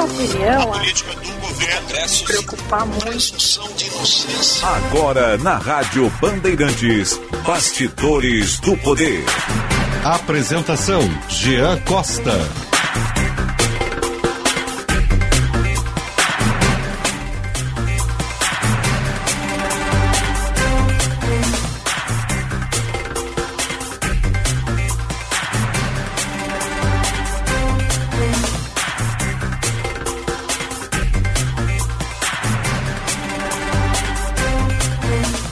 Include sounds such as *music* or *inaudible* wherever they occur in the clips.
minha opinião, a política do governo se preocupar muito. Agora na Rádio Bandeirantes, Bastidores do Poder. Apresentação: Jean Costa.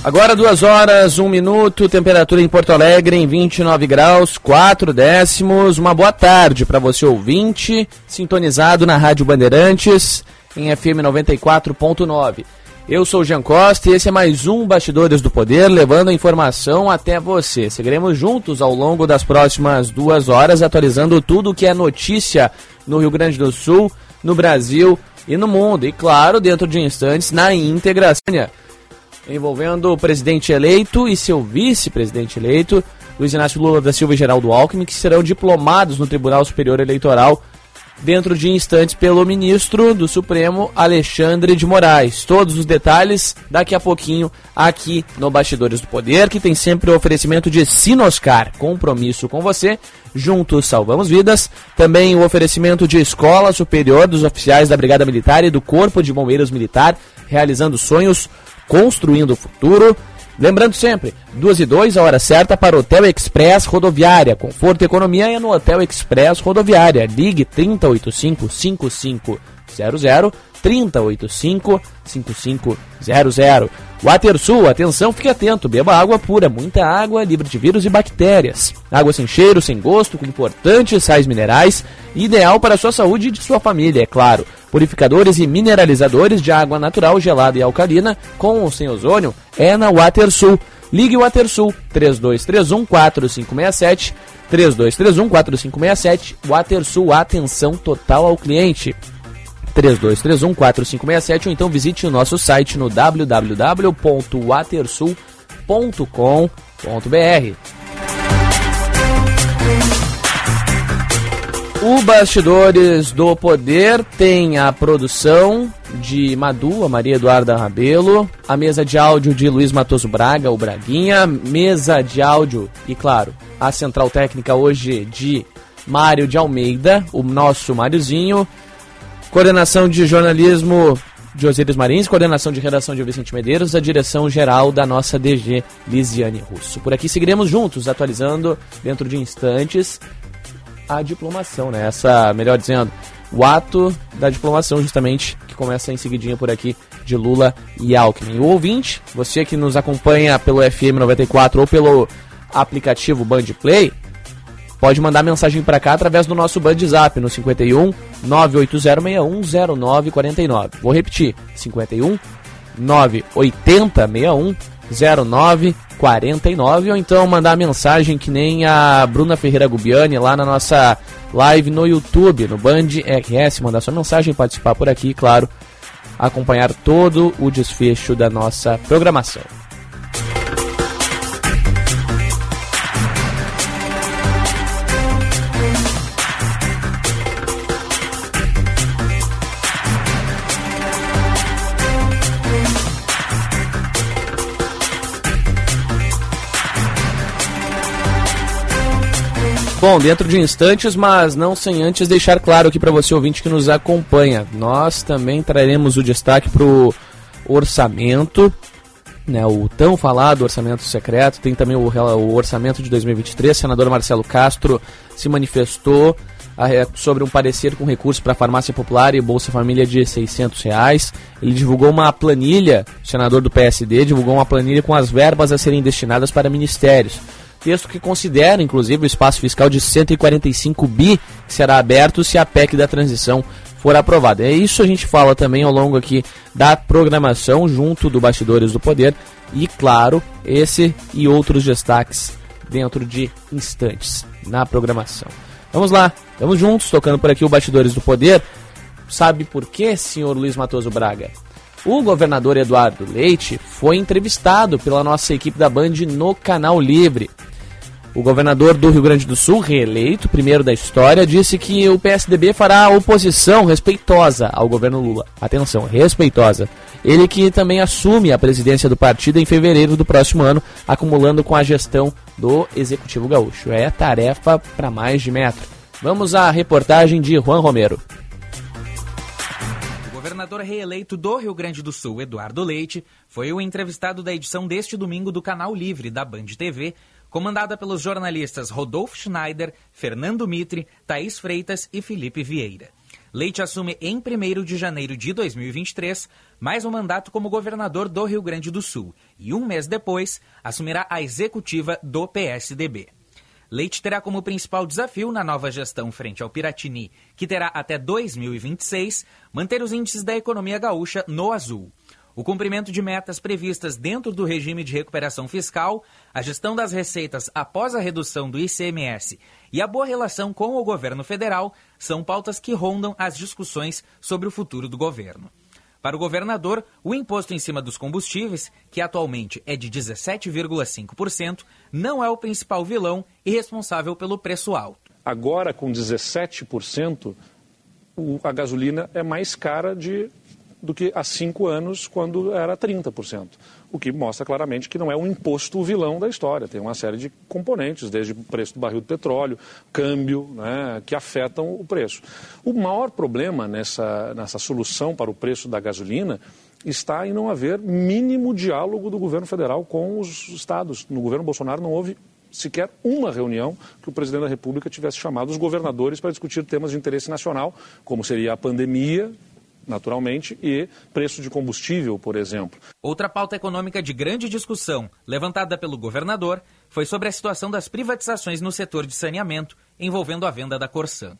Agora duas horas, um minuto, temperatura em Porto Alegre em 29 graus, 4 décimos. Uma boa tarde para você ouvinte, sintonizado na Rádio Bandeirantes em FM 94.9. Eu sou o Jean Costa e esse é mais um Bastidores do Poder, levando a informação até você. Seguiremos juntos ao longo das próximas duas horas, atualizando tudo o que é notícia no Rio Grande do Sul, no Brasil e no mundo. E claro, dentro de instantes, na íntegra envolvendo o presidente eleito e seu vice-presidente eleito, Luiz Inácio Lula da Silva e Geraldo Alckmin, que serão diplomados no Tribunal Superior Eleitoral dentro de instantes pelo ministro do Supremo, Alexandre de Moraes. Todos os detalhes daqui a pouquinho aqui no Bastidores do Poder, que tem sempre o oferecimento de Sinoscar, compromisso com você. Juntos salvamos vidas. Também o oferecimento de Escola Superior dos Oficiais da Brigada Militar e do Corpo de Bombeiros Militar, realizando sonhos construindo o futuro. Lembrando sempre, 2 e 2, a hora certa para o Hotel Express Rodoviária. Conforto e economia é no Hotel Express Rodoviária. Ligue 3085 5500 3085 5500. WaterSul, atenção, fique atento, beba água pura, muita água, livre de vírus e bactérias. Água sem cheiro, sem gosto, com importantes sais minerais, ideal para a sua saúde e de sua família, é claro. Purificadores e mineralizadores de água natural, gelada e alcalina, com ou sem ozônio, é na WaterSul. Ligue o WaterSul 3231 4567 3231 4567 WaterSul, atenção total ao cliente. 3231 4567 ou então visite o nosso site no www.watersul.com.br. O Bastidores do Poder tem a produção de Madu, a Maria Eduarda Rabelo, a mesa de áudio de Luiz Matoso Braga, o Braguinha, mesa de áudio e, claro, a central técnica hoje de Mário de Almeida, o nosso Máriozinho, Coordenação de jornalismo de Osíris Marins, coordenação de redação de Vicente Medeiros, a direção geral da nossa DG Lisiane Russo. Por aqui seguiremos juntos, atualizando dentro de instantes a diplomação, né? Essa, melhor dizendo, o ato da diplomação, justamente, que começa em seguidinha por aqui de Lula e Alckmin. O ouvinte, você que nos acompanha pelo FM 94 ou pelo aplicativo Band Play, pode mandar mensagem para cá através do nosso Band Zap no 51 980610949. Vou repetir: 51 98061 0949 ou então mandar mensagem que nem a Bruna Ferreira Gubiani lá na nossa live no YouTube, no Band RS, mandar sua mensagem, participar por aqui, claro, acompanhar todo o desfecho da nossa programação. Bom, dentro de instantes, mas não sem antes deixar claro aqui para você ouvinte que nos acompanha, nós também traremos o destaque para o orçamento, né, o tão falado orçamento secreto, tem também o, o orçamento de 2023. O senador Marcelo Castro se manifestou sobre um parecer com recurso para farmácia popular e Bolsa Família de 600 reais. Ele divulgou uma planilha, o senador do PSD divulgou uma planilha com as verbas a serem destinadas para ministérios texto que considera, inclusive, o espaço fiscal de 145 bi que será aberto se a PEC da transição for aprovada. É isso a gente fala também ao longo aqui da programação, junto do Bastidores do Poder, e claro, esse e outros destaques dentro de instantes na programação. Vamos lá, vamos juntos, tocando por aqui o Bastidores do Poder. Sabe por quê, senhor Luiz Matoso Braga? O governador Eduardo Leite foi entrevistado pela nossa equipe da Band no Canal Livre. O governador do Rio Grande do Sul, reeleito, primeiro da história, disse que o PSDB fará oposição respeitosa ao governo Lula. Atenção, respeitosa. Ele que também assume a presidência do partido em fevereiro do próximo ano, acumulando com a gestão do Executivo Gaúcho. É tarefa para mais de metro. Vamos à reportagem de Juan Romero. Governador reeleito do Rio Grande do Sul, Eduardo Leite, foi o entrevistado da edição deste domingo do Canal Livre da Band TV, comandada pelos jornalistas Rodolfo Schneider, Fernando Mitre, Thaís Freitas e Felipe Vieira. Leite assume em 1 de janeiro de 2023 mais um mandato como governador do Rio Grande do Sul e um mês depois assumirá a executiva do PSDB. Leite terá como principal desafio na nova gestão frente ao Piratini, que terá até 2026, manter os índices da economia gaúcha no azul o cumprimento de metas previstas dentro do regime de recuperação fiscal, a gestão das receitas após a redução do ICMS e a boa relação com o governo federal são pautas que rondam as discussões sobre o futuro do governo. Para o governador, o imposto em cima dos combustíveis, que atualmente é de 17,5%, não é o principal vilão e responsável pelo preço alto. Agora, com 17%, a gasolina é mais cara de do que há cinco anos, quando era 30%. O que mostra claramente que não é um imposto o vilão da história. Tem uma série de componentes, desde o preço do barril de petróleo, câmbio, né, que afetam o preço. O maior problema nessa, nessa solução para o preço da gasolina está em não haver mínimo diálogo do governo federal com os estados. No governo Bolsonaro não houve sequer uma reunião que o presidente da República tivesse chamado os governadores para discutir temas de interesse nacional, como seria a pandemia naturalmente, e preço de combustível, por exemplo. Outra pauta econômica de grande discussão, levantada pelo governador, foi sobre a situação das privatizações no setor de saneamento, envolvendo a venda da Corsan.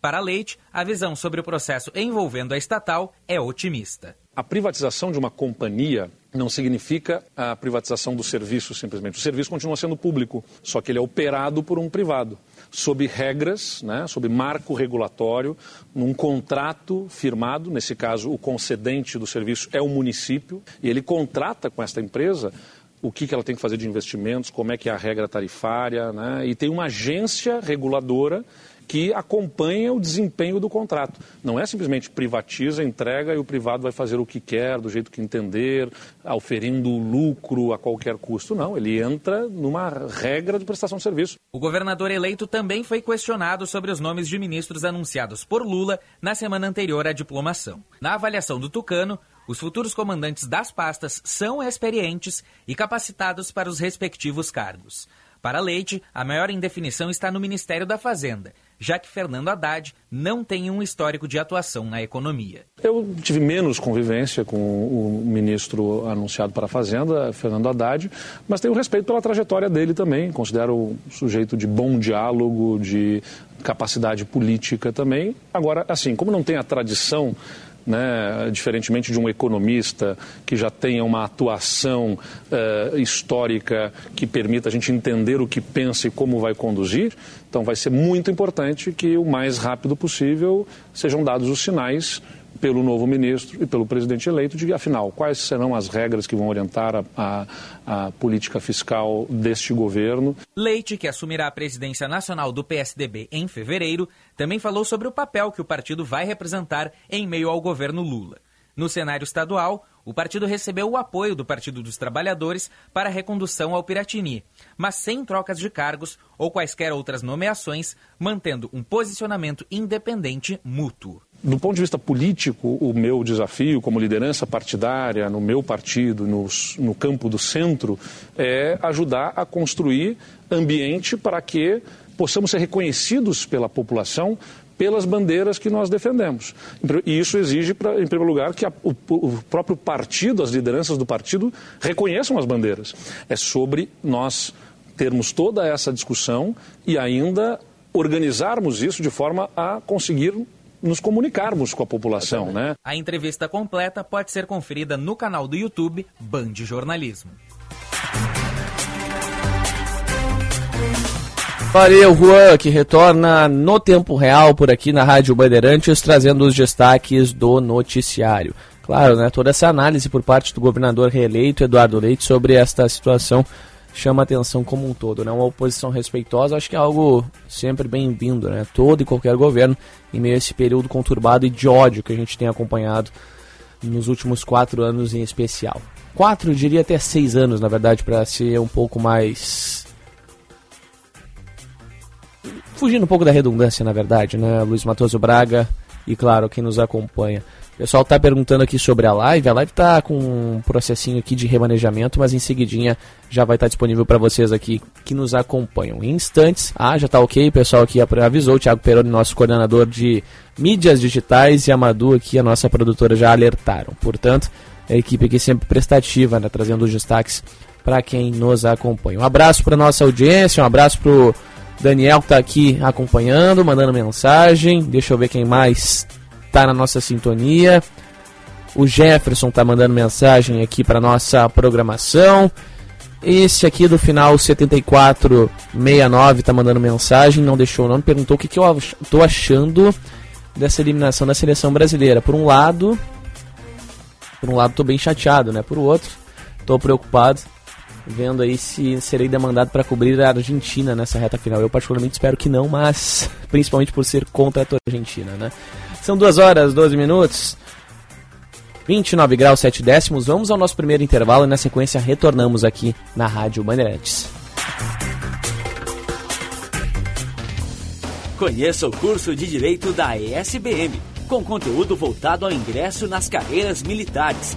Para Leite, a visão sobre o processo envolvendo a estatal é otimista. A privatização de uma companhia não significa a privatização do serviço simplesmente. O serviço continua sendo público, só que ele é operado por um privado sob regras, né, sob marco regulatório, num contrato firmado, nesse caso o concedente do serviço é o município, e ele contrata com esta empresa o que, que ela tem que fazer de investimentos, como é que é a regra tarifária, né, e tem uma agência reguladora que acompanha o desempenho do contrato. Não é simplesmente privatiza, entrega e o privado vai fazer o que quer, do jeito que entender, oferindo lucro a qualquer custo. Não, ele entra numa regra de prestação de serviço. O governador eleito também foi questionado sobre os nomes de ministros anunciados por Lula na semana anterior à diplomação. Na avaliação do Tucano, os futuros comandantes das pastas são experientes e capacitados para os respectivos cargos. Para Leite, a maior indefinição está no Ministério da Fazenda, já que Fernando Haddad não tem um histórico de atuação na economia. Eu tive menos convivência com o ministro anunciado para a Fazenda, Fernando Haddad, mas tenho respeito pela trajetória dele também. Considero um sujeito de bom diálogo, de capacidade política também. Agora, assim, como não tem a tradição né, diferentemente de um economista que já tenha uma atuação uh, histórica que permita a gente entender o que pensa e como vai conduzir. Então, vai ser muito importante que o mais rápido possível sejam dados os sinais pelo novo ministro e pelo presidente eleito de, afinal, quais serão as regras que vão orientar a, a, a, política fiscal deste governo. Leite, que assumirá a presidência nacional do PSDB em fevereiro, também falou sobre o papel que o partido vai representar em meio ao governo Lula. No cenário estadual, o partido recebeu o apoio do Partido dos Trabalhadores para a recondução ao Piratini, mas sem trocas de cargos ou quaisquer outras nomeações, mantendo um posicionamento independente mútuo. Do ponto de vista político, o meu desafio como liderança partidária, no meu partido, no, campo do centro, é ajudar a construir ambiente para que possamos ser reconhecidos pela população pelas bandeiras que nós defendemos. E isso exige, em primeiro lugar, que o, próprio partido, as lideranças do partido, reconheçam as bandeiras. É sobre nós termos toda essa discussão e ainda organizarmos isso de forma a conseguir nos comunicarmos com a população, né? A entrevista completa pode ser conferida no canal do YouTube Band Jornalismo. Valeu, Juan, que retorna no tempo real por aqui na Rádio Bandeirantes, trazendo os destaques do noticiário. Claro, né, toda essa análise por parte do governador reeleito Eduardo Leite sobre esta situação chama atenção como um todo, né? Uma oposição respeitosa, acho que é algo sempre bem-vindo, né? Todo e qualquer governo, em meio a esse período conturbado e de ódio que a gente tem acompanhado nos últimos quatro anos em especial. Quatro, diria até seis anos, na verdade, para ser um pouco mais. Fugindo um pouco da redundância, na verdade, né? Luiz Matoso Braga e, claro, quem nos acompanha. O pessoal tá perguntando aqui sobre a live. A live tá com um processinho aqui de remanejamento, mas em seguidinha já vai estar tá disponível para vocês aqui que nos acompanham. Em instantes, ah, já tá ok, o pessoal aqui avisou, o Thiago Peroni, nosso coordenador de mídias digitais, e a Madu aqui, a nossa produtora, já alertaram. Portanto, a equipe aqui sempre prestativa, né, trazendo os destaques para quem nos acompanha. Um abraço para nossa audiência, um abraço pro Daniel tá aqui acompanhando, mandando mensagem. Deixa eu ver quem mais tá na nossa sintonia. O Jefferson tá mandando mensagem aqui para nossa programação. Esse aqui do final 7469 tá mandando mensagem, não deixou o nome, perguntou o que, que eu tô achando dessa eliminação da seleção brasileira. Por um lado, por um lado tô bem chateado, né? Por outro, tô preocupado vendo aí se serei demandado para cobrir a Argentina nessa reta final. Eu particularmente espero que não, mas *laughs* principalmente por ser contra a Argentina, né? São 2 horas 12 minutos. 29 graus 7 décimos. Vamos ao nosso primeiro intervalo e na sequência retornamos aqui na Rádio Bandeirantes. Conheça o curso de Direito da ESBM, com conteúdo voltado ao ingresso nas carreiras militares.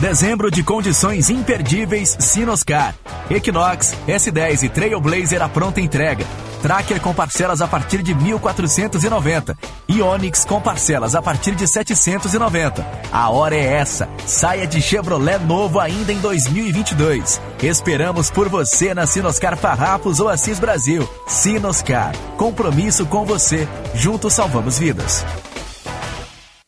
Dezembro de condições imperdíveis Sinoscar. Equinox, S10 e Trailblazer à pronta entrega. Tracker com parcelas a partir de 1.490 e com parcelas a partir de 790. A hora é essa. Saia de Chevrolet novo ainda em 2022. Esperamos por você na Sinoscar Farrapos ou Assis Brasil. Sinoscar. Compromisso com você. Juntos salvamos vidas.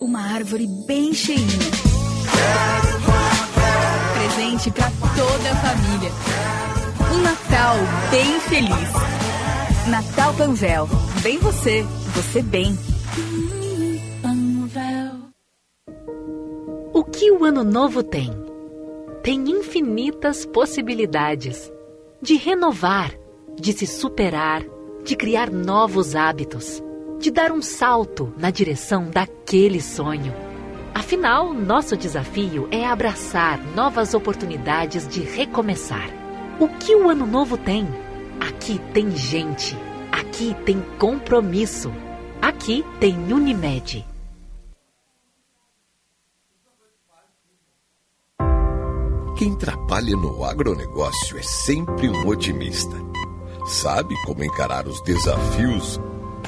Uma árvore bem cheinha. Presente para toda a família um Natal bem feliz. Natal Panvel. Bem você, você bem. O que o Ano Novo tem? Tem infinitas possibilidades de renovar, de se superar, de criar novos hábitos, de dar um salto na direção daquele sonho. Afinal, nosso desafio é abraçar novas oportunidades de recomeçar. O que o Ano Novo tem? Aqui tem gente. Aqui tem compromisso. Aqui tem Unimed. Quem trabalha no agronegócio é sempre um otimista. Sabe como encarar os desafios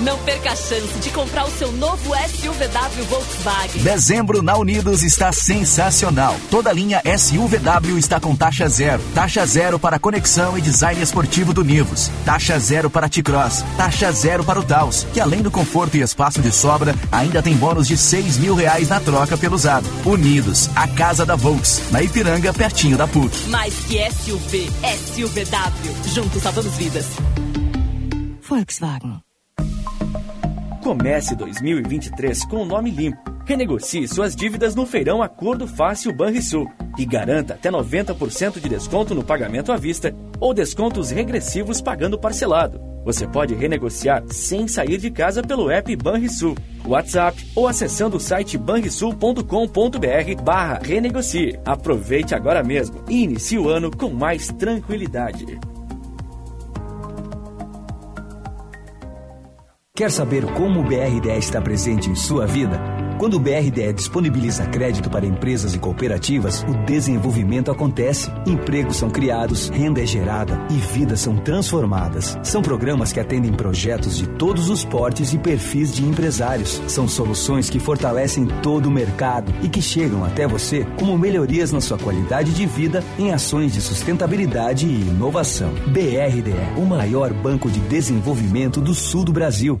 Não perca a chance de comprar o seu novo SUVW Volkswagen. Dezembro na Unidos está sensacional. Toda linha SUVW está com taxa zero. Taxa zero para conexão e design esportivo do Nivus. Taxa zero para T-Cross. Taxa zero para o Taos, que além do conforto e espaço de sobra, ainda tem bônus de 6 mil reais na troca pelo usado. Unidos, a casa da Volks, na Ipiranga, pertinho da PUC. Mais que SUV, SUVW. Juntos salvamos vidas. Volkswagen. Comece 2023 com o nome limpo Renegocie suas dívidas no feirão Acordo Fácil Banrisul e garanta até 90% de desconto no pagamento à vista ou descontos regressivos pagando parcelado. Você pode renegociar sem sair de casa pelo app Banrisul, WhatsApp ou acessando o site banrisul.com.br barra renegocie. Aproveite agora mesmo e inicie o ano com mais tranquilidade. Quer saber como o BRDE está presente em sua vida? Quando o BRDE disponibiliza crédito para empresas e cooperativas, o desenvolvimento acontece, empregos são criados, renda é gerada e vidas são transformadas. São programas que atendem projetos de todos os portes e perfis de empresários. São soluções que fortalecem todo o mercado e que chegam até você como melhorias na sua qualidade de vida em ações de sustentabilidade e inovação. BRDE, o maior banco de desenvolvimento do sul do Brasil.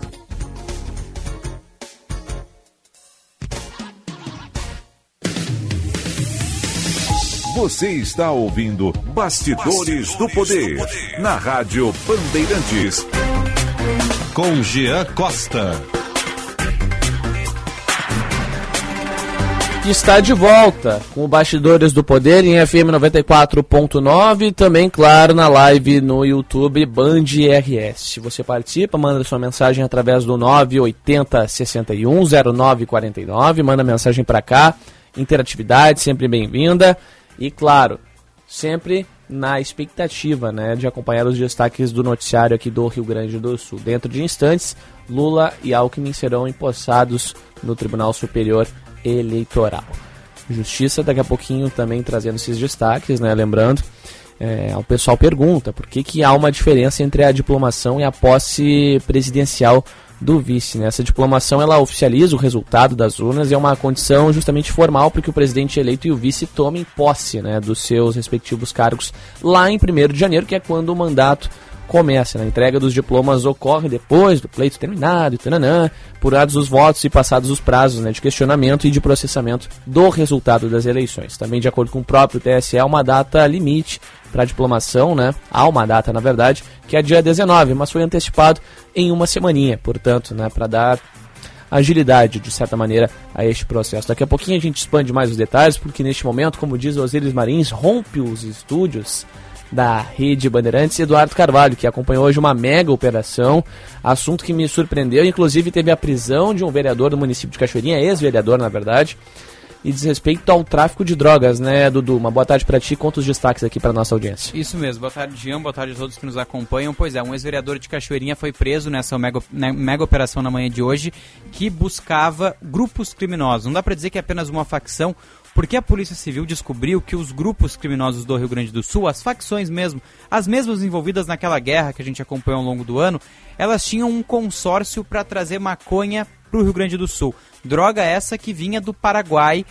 Você está ouvindo Bastidores, Bastidores do, poder, do, Poder, na Rádio Bandeirantes. Com Jean Costa. Está de volta com o Bastidores do Poder em FM 94.9 também, claro, na live no YouTube Band RS. Você participa, manda sua mensagem através do 980 61 0949, manda mensagem para cá. Interatividade sempre bem-vinda. E claro, sempre na expectativa né, de acompanhar os destaques do noticiário aqui do Rio Grande do Sul. Dentro de instantes, Lula e Alckmin serão empossados no Tribunal Superior Eleitoral. Justiça daqui a pouquinho também trazendo esses destaques, né? Lembrando, é, o pessoal pergunta por que, que há uma diferença entre a diplomação e a posse presidencial do vice. Né? Essa diplomação ela oficializa o resultado das urnas e é uma condição justamente formal para que o presidente eleito e o vice tomem posse né, dos seus respectivos cargos lá em 1 de janeiro, que é quando o mandato começa. Né? A entrega dos diplomas ocorre depois do pleito terminado, tananã, apurados os votos e passados os prazos né, de questionamento e de processamento do resultado das eleições. Também, de acordo com o próprio TSE, há uma data limite para diplomação, né? Há uma data, na verdade, que é dia 19, mas foi antecipado em uma semaninha, portanto, né, para dar agilidade, de certa maneira, a este processo. Daqui a pouquinho a gente expande mais os detalhes, porque neste momento, como diz Osiris Marins, rompe os estúdios da Rede Bandeirantes, Eduardo Carvalho, que acompanhou hoje uma mega operação, assunto que me surpreendeu, inclusive teve a prisão de um vereador do município de Cachoeirinha, ex-vereador, na verdade, e diz respeito ao tráfico de drogas, né, Dudu? Uma boa tarde para ti, conta os destaques aqui para nossa audiência. Isso mesmo, boa tarde, Jean, boa tarde a todos que nos acompanham. Pois é, um ex-vereador de Cachoeirinha foi preso nessa mega, né, mega operação na manhã de hoje, que buscava grupos criminosos. Não dá para dizer que é apenas uma facção, porque a Polícia Civil descobriu que os grupos criminosos do Rio Grande do Sul, as facções mesmo, as mesmas envolvidas naquela guerra que a gente acompanhou ao longo do ano, elas tinham um consórcio para trazer maconha para o Rio Grande do Sul. Droga essa que vinha do Paraguai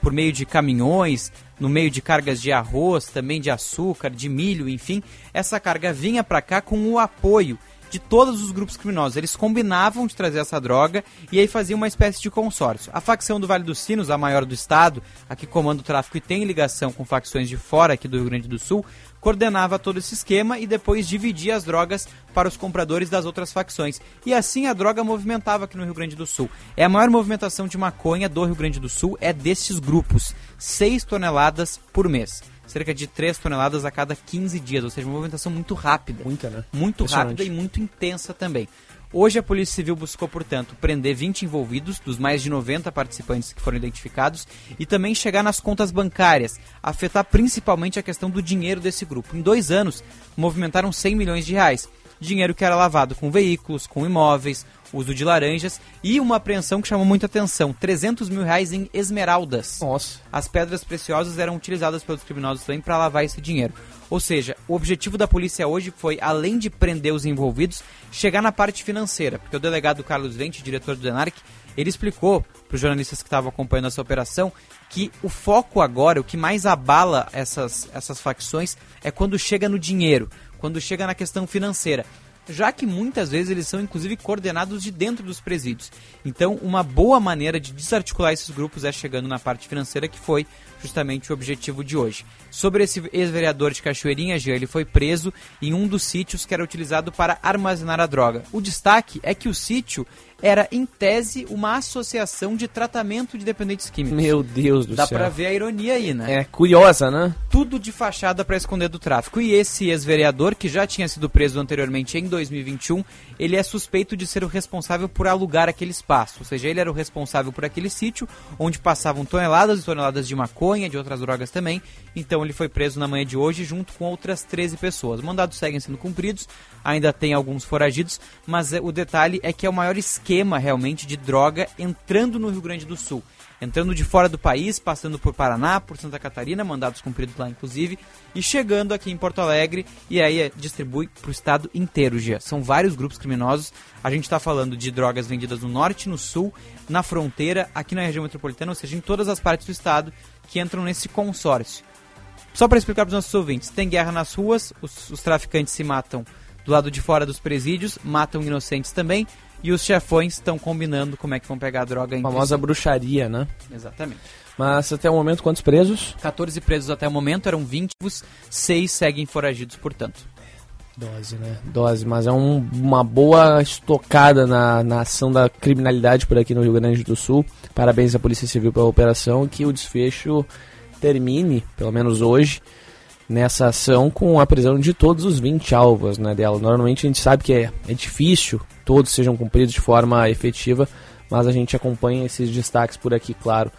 por meio de caminhões, no meio de cargas de arroz, também de açúcar, de milho, enfim. Essa carga vinha para cá com o apoio de todos os grupos criminosos. Eles combinavam de trazer essa droga e aí faziam uma espécie de consórcio. A facção do Vale dos Sinos, a maior do estado, a que comanda o tráfico e tem ligação com facções de fora aqui do Rio Grande do Sul, coordenava todo esse esquema e depois dividia as drogas para os compradores das outras facções. E assim a droga movimentava aqui no Rio Grande do Sul. É a maior movimentação de maconha do Rio Grande do Sul é desses grupos, 6 toneladas por mês cerca de 3 toneladas a cada 15 dias, ou seja, uma movimentação muito rápida. Muita, né? Muito rápida e muito intensa também. Hoje a Polícia Civil buscou, portanto, prender 20 envolvidos, dos mais de 90 participantes que foram identificados, e também chegar nas contas bancárias, afetar principalmente a questão do dinheiro desse grupo. Em dois anos, movimentaram 100 milhões de reais. dinheiro que era lavado com veículos, com imóveis, uso de laranjas e uma apreensão que chamou muita atenção: 300 mil reais em esmeraldas. Nossa. As pedras preciosas eram utilizadas pelos criminosos também para lavar esse dinheiro. Ou seja, o objetivo da polícia hoje foi, além de prender os envolvidos, chegar na parte financeira, porque o delegado Carlos Vente, diretor do Denarc, ele explicou para os jornalistas que estavam acompanhando essa operação que o foco agora, o que mais abala essas, essas facções, é quando chega no dinheiro, quando chega na questão financeira já que muitas vezes eles são inclusive coordenados de dentro dos presídios. Então, uma boa maneira de desarticular esses grupos é chegando na parte financeira, que foi justamente o objetivo de hoje. Sobre esse ex-vereador de Cachoeirinha, Jean, ele foi preso em um dos sítios que era utilizado para armazenar a droga. O destaque é que o sítio era, em tese, uma associação de tratamento de dependentes químicos. Meu Deus do Dá céu. pra ver a ironia aí, né? É curiosa, né? Tudo de fachada para esconder do tráfico. E esse ex-vereador, que já tinha sido preso anteriormente em 2021, ele é suspeito de ser o responsável por alugar aquele espaço. Ou seja, ele era o responsável por aquele sítio, onde passavam toneladas e toneladas de maconha, de outras drogas também. Então ele foi preso na manhã de hoje, junto com outras 13 pessoas. Os mandados seguem sendo cumpridos, ainda tem alguns foragidos, mas é, o detalhe é que é o maior esquema realmente de droga entrando no Rio Grande do Sul. Entrando de fora do país, passando por Paraná, por Santa Catarina, mandados cumpridos lá inclusive, e chegando aqui em Porto Alegre e aí é, distribui para o estado inteiro, Gia. São vários grupos criminosos. A gente está falando de drogas vendidas no norte, no sul, na fronteira, aqui na região metropolitana, ou seja, em todas as partes do estado que entram nesse consórcio. Só para explicar para os nossos ouvintes, tem guerra nas ruas, os, os traficantes se matam do lado de fora dos presídios, matam inocentes também, e os chefões estão combinando como é que vão pegar a droga em A famosa bruxaria, né? Exatamente. Mas até o momento, quantos presos? 14 presos até o momento, eram 20, 6 seguem foragidos, portanto. Dose, né? Dose, mas é um- uma boa estocada na, na ação da criminalidade por aqui no Rio Grande do Sul. Parabéns à Polícia Civil pela operação, que o desfecho termine, pelo menos hoje, nessa ação com a prisão de todos os 20 alvos né, dela. Normalmente a gente sabe que é, é difícil todos sejam cumpridos de forma efetiva, mas a gente acompanha esses destaques por aqui, claro,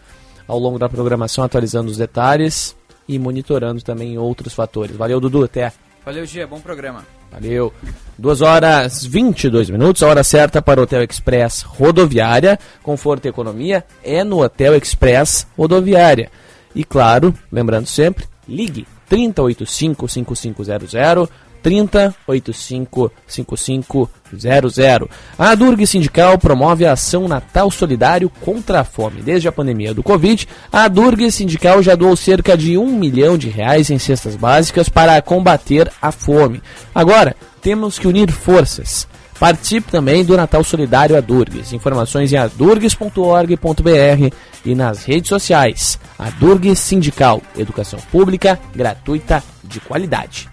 ao longo da programação, atualizando os detalhes e monitorando também outros fatores. Valeu, Dudu, até! Valeu, Gia, bom programa. Valeu. 2 horas 22 minutos, a hora certa para o Hotel Express Rodoviária. Conforto e economia é no Hotel Express Rodoviária. E claro, lembrando sempre, ligue 3085-5500, 3085-5500. A Durg Sindical promove a ação Natal Solidário contra a fome. Desde a pandemia do Covid, a Durg Sindical já doou cerca de um milhão de reais em cestas básicas para combater a fome. Agora, temos que unir forças. Participe também do Natal Solidário Adurgues. Informações em adurgues.org.br e nas redes sociais. Adurgues Sindical, educação pública, gratuita, de qualidade.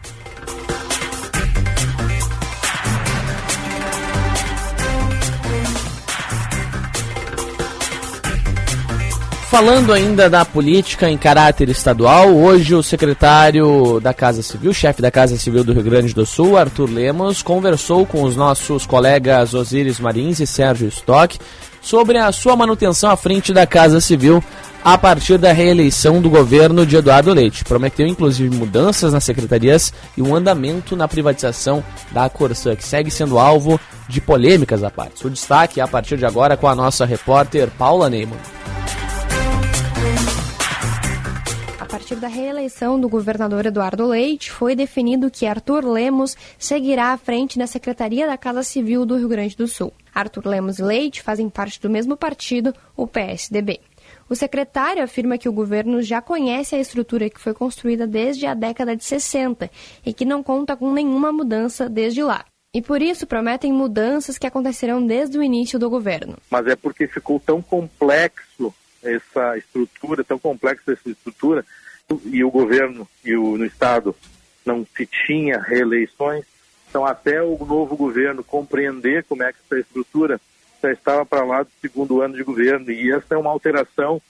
Falando ainda da política em caráter estadual, hoje o secretário da Casa Civil, chefe da Casa Civil do Rio Grande do Sul, Arthur Lemos, conversou com os nossos colegas Osíris Marins e Sérgio Stock sobre a sua manutenção à frente da Casa Civil a partir da reeleição do governo de Eduardo Leite. Prometeu inclusive mudanças nas secretarias e um andamento na privatização da Corsã, que segue sendo alvo de polêmicas à parte. O destaque é a partir de agora com a nossa repórter Paula Neyman. Partir da reeleição do governador Eduardo Leite, foi definido que Arthur Lemos seguirá à frente da Secretaria da Casa Civil do Rio Grande do Sul. Arthur Lemos e Leite fazem parte do mesmo partido, o PSDB. O secretário afirma que o governo já conhece a estrutura que foi construída desde a década de 60 e que não conta com nenhuma mudança desde lá. E por isso prometem mudanças que acontecerão desde o início do governo. Mas é porque ficou tão complexo essa estrutura, tão complexa essa estrutura, e o governo e o no estado não se tinha reeleições, então até o novo governo compreender como é que essa estrutura já estava para lá do segundo ano de governo, e essa é uma alteração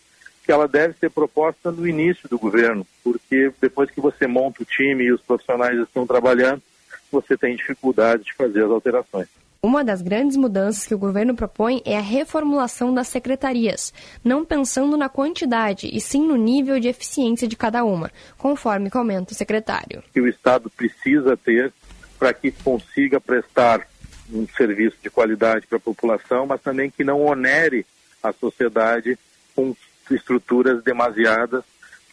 que ela deve ser proposta no início do governo, porque depois que você monta o time e os profissionais estão trabalhando, você tem dificuldade de fazer as alterações. Uma das grandes mudanças que o governo propõe é a reformulação das secretarias, não pensando na quantidade, e sim no nível de eficiência de cada uma, conforme comenta o secretário. o Estado precisa ter para que consiga prestar um serviço de qualidade para a população, mas também que não onere a sociedade com estruturas demasiadas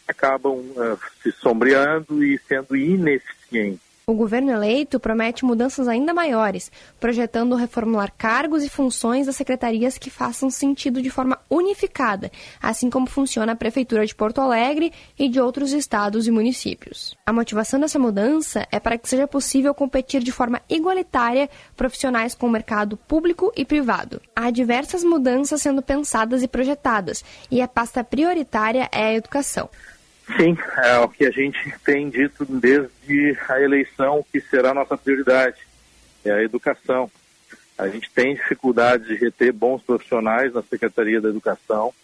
acabam uh, se sombreando e sendo ineficientes. O governo eleito promete mudanças ainda maiores, projetando reformular cargos e funções das secretarias que façam sentido de forma unificada, assim como funciona a Prefeitura de Porto Alegre e de outros estados e municípios. A motivação dessa mudança é para que seja possível competir de forma igualitária profissionais com o mercado público e privado. Há diversas mudanças sendo pensadas e projetadas, e a pasta prioritária é a educação. Sim, é o que a gente *laughs* tem dito desde a eleição que será a nossa prioridade, é a educação. A gente tem dificuldade de reter bons profissionais na Secretaria da Educação.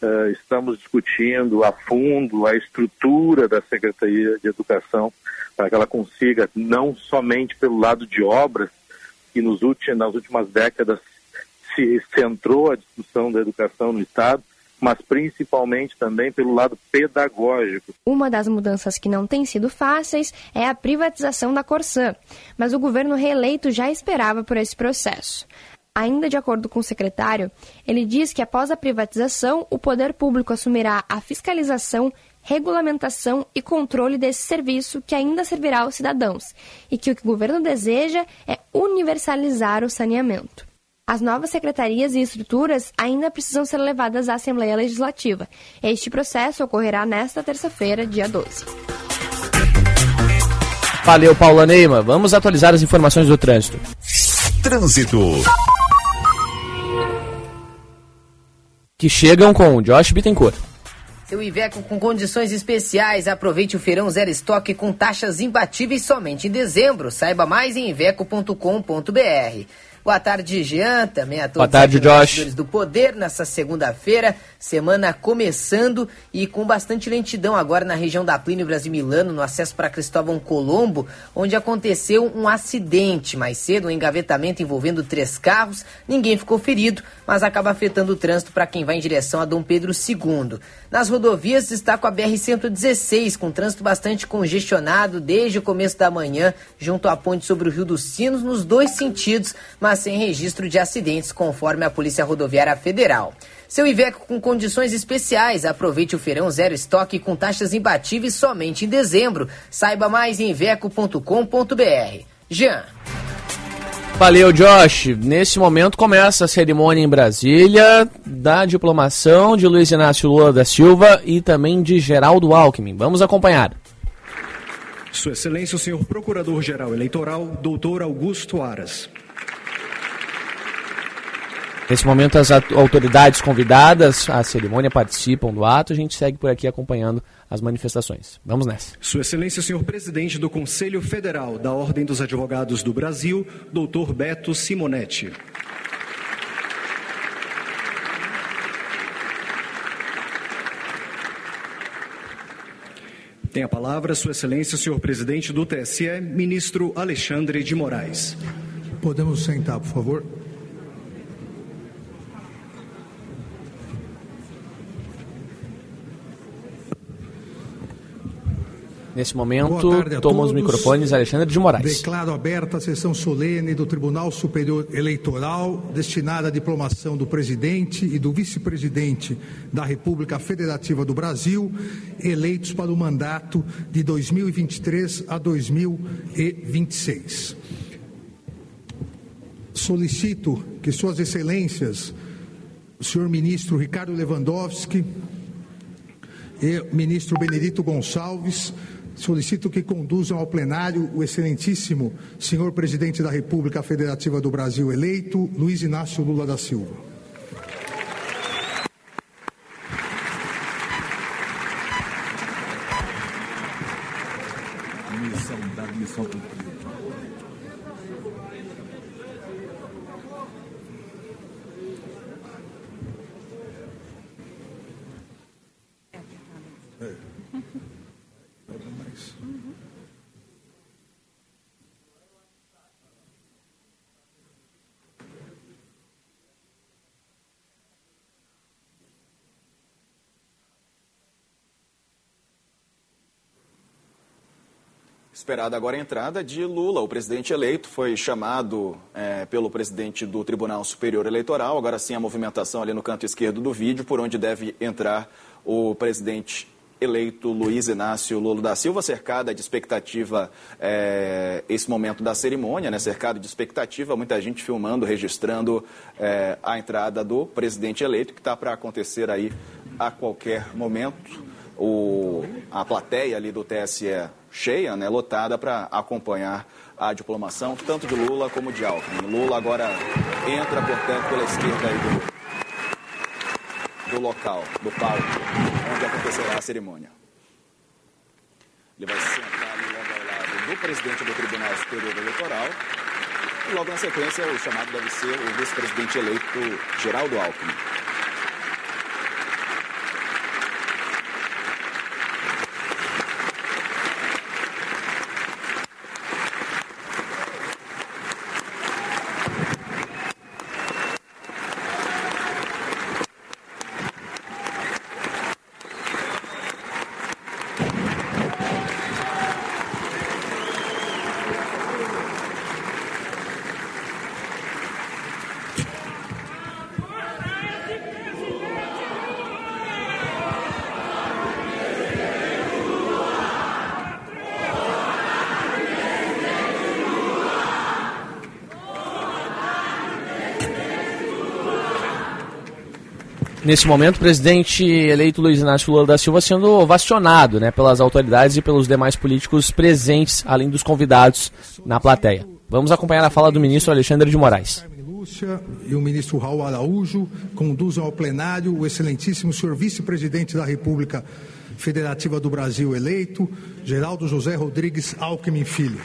Uh, estamos discutindo a fundo a estrutura da Secretaria de Educação para que ela consiga, não somente pelo lado de obras, que nos últimos, nas últimas décadas se centrou a discussão da educação no Estado, mas principalmente também pelo lado pedagógico. Uma das mudanças que não tem sido fáceis é a privatização da Corsã, mas o governo reeleito já esperava por esse processo. Ainda de acordo com o secretário, ele diz que após a privatização, o poder público assumirá a fiscalização, regulamentação e controle desse serviço que ainda servirá aos cidadãos, e que o que o governo deseja é universalizar o saneamento. As novas secretarias e estruturas ainda precisam ser levadas à Assembleia Legislativa. Este processo ocorrerá nesta terça-feira, dia 12. Valeu, Paula Neima. Vamos atualizar as informações do trânsito. Trânsito. Que chegam com Josh Bittencourt. Seu Iveco com condições especiais. Aproveite o feirão zero estoque com taxas imbatíveis somente em dezembro. Saiba mais em iveco.com.br. Boa tarde, Jean, também a todos Boa tarde, os do Poder nessa segunda-feira, semana começando e com bastante lentidão agora na região da Plínio Brasil Milano, no acesso para Cristóvão Colombo, onde aconteceu um acidente mais cedo, um engavetamento envolvendo três carros. Ninguém ficou ferido, mas acaba afetando o trânsito para quem vai em direção a Dom Pedro II. Nas rodovias destaco a BR-116, com trânsito bastante congestionado desde o começo da manhã, junto à ponte sobre o Rio dos Sinos, nos dois sentidos, mas sem registro de acidentes, conforme a Polícia Rodoviária Federal. Seu Iveco com condições especiais. Aproveite o feirão zero estoque com taxas imbatíveis somente em dezembro. Saiba mais em iveco.com.br. Jean. Valeu, Josh. Nesse momento começa a cerimônia em Brasília da diplomação de Luiz Inácio Lula da Silva e também de Geraldo Alckmin. Vamos acompanhar. Sua Excelência, o senhor Procurador-Geral Eleitoral, doutor Augusto Aras. Nesse momento, as autoridades convidadas à cerimônia participam do ato. A gente segue por aqui acompanhando as manifestações. Vamos nessa. Sua Excelência, senhor presidente do Conselho Federal da Ordem dos Advogados do Brasil, doutor Beto Simonetti. Tem a palavra Sua Excelência, senhor presidente do TSE, ministro Alexandre de Moraes. Podemos sentar, por favor. Nesse momento, toma os microfones Alexandre de Moraes. Declaro aberta a sessão solene do Tribunal Superior Eleitoral destinada à diplomação do presidente e do vice-presidente da República Federativa do Brasil, eleitos para o mandato de 2023 a 2026. Solicito que Suas Excelências, o senhor ministro Ricardo Lewandowski e o ministro Benedito Gonçalves, Solicito que conduzam ao plenário o excelentíssimo senhor presidente da República Federativa do Brasil eleito, Luiz Inácio Lula da Silva. Esperada agora a entrada de Lula, o presidente eleito, foi chamado é, pelo presidente do Tribunal Superior Eleitoral. Agora sim a movimentação ali no canto esquerdo do vídeo, por onde deve entrar o presidente eleito Luiz Inácio Lula da Silva, cercada de expectativa é, esse momento da cerimônia, né, cercado de expectativa, muita gente filmando, registrando é, a entrada do presidente eleito, que está para acontecer aí a qualquer momento. O, a plateia ali do TSE cheia, né, lotada para acompanhar a diplomação, tanto de Lula como de Alckmin. Lula agora entra, portanto, pela esquerda do, do local, do palco, onde acontecerá a cerimônia. Ele vai sentar ali logo ao lado do presidente do Tribunal Superior Eleitoral. E logo na sequência, o chamado deve ser o vice-presidente eleito Geraldo Alckmin. Nesse momento, o presidente eleito Luiz Inácio Lula da Silva sendo ovacionado né, pelas autoridades e pelos demais políticos presentes, além dos convidados na plateia. Vamos acompanhar a fala do ministro Alexandre de Moraes. Lúcia e o ministro Raul Araújo conduzam ao plenário o excelentíssimo senhor vice-presidente da República Federativa do Brasil eleito, Geraldo José Rodrigues Alckmin Filho.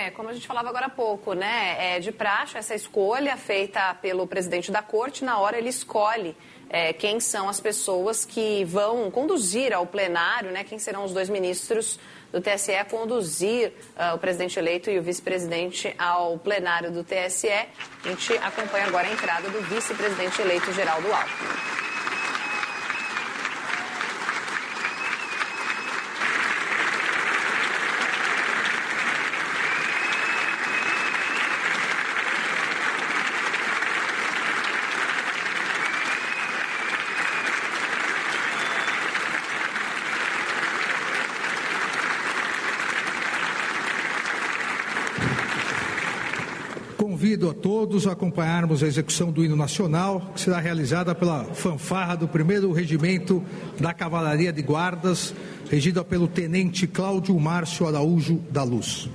É, como a gente falava agora há pouco, né? É de praxe essa escolha feita pelo presidente da corte, na hora ele escolhe é, quem são as pessoas que vão conduzir ao plenário, né? Quem serão os dois ministros do TSE a conduzir uh, o presidente eleito e o vice-presidente ao plenário do TSE. A gente acompanha agora a entrada do vice-presidente eleito Geraldo Alckmin. Convido a todos a acompanharmos a execução do hino nacional, que será realizada pela fanfarra do primeiro regimento da Cavalaria de Guardas, regida pelo tenente Cláudio Márcio Araújo da Luz.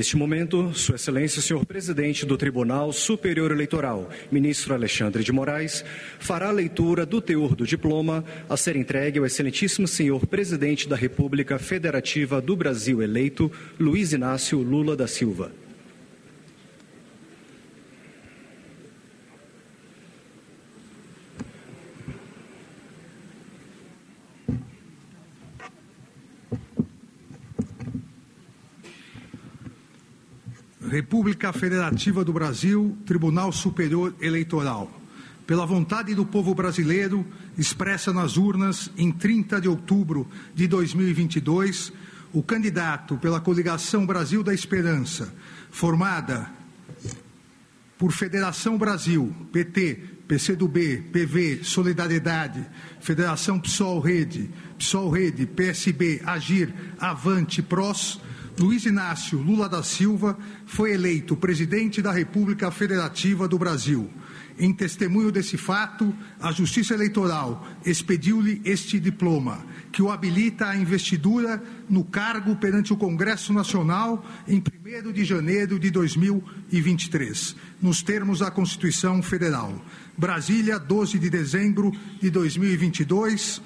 Neste momento, Sua Excelência, senhor presidente do Tribunal Superior Eleitoral, ministro Alexandre de Moraes, fará a leitura do teor do diploma a ser entregue ao excelentíssimo senhor presidente da República Federativa do Brasil eleito, Luiz Inácio Lula da Silva. República Federativa do Brasil, Tribunal Superior Eleitoral. Pela vontade do povo brasileiro, expressa nas urnas em 30 de outubro de 2022, o candidato pela coligação Brasil da Esperança, formada por Federação Brasil, PT, PCdoB, PV, Solidariedade, Federação PSOL Rede, PSOL Rede, PSB, Agir, Avante, PROS, Luiz Inácio Lula da Silva foi eleito presidente da República Federativa do Brasil. Em testemunho desse fato, a Justiça Eleitoral expediu-lhe este diploma, que o habilita à investidura no cargo perante o Congresso Nacional em 1 de janeiro de 2023, nos termos da Constituição Federal. Brasília, 12 de dezembro de 2022.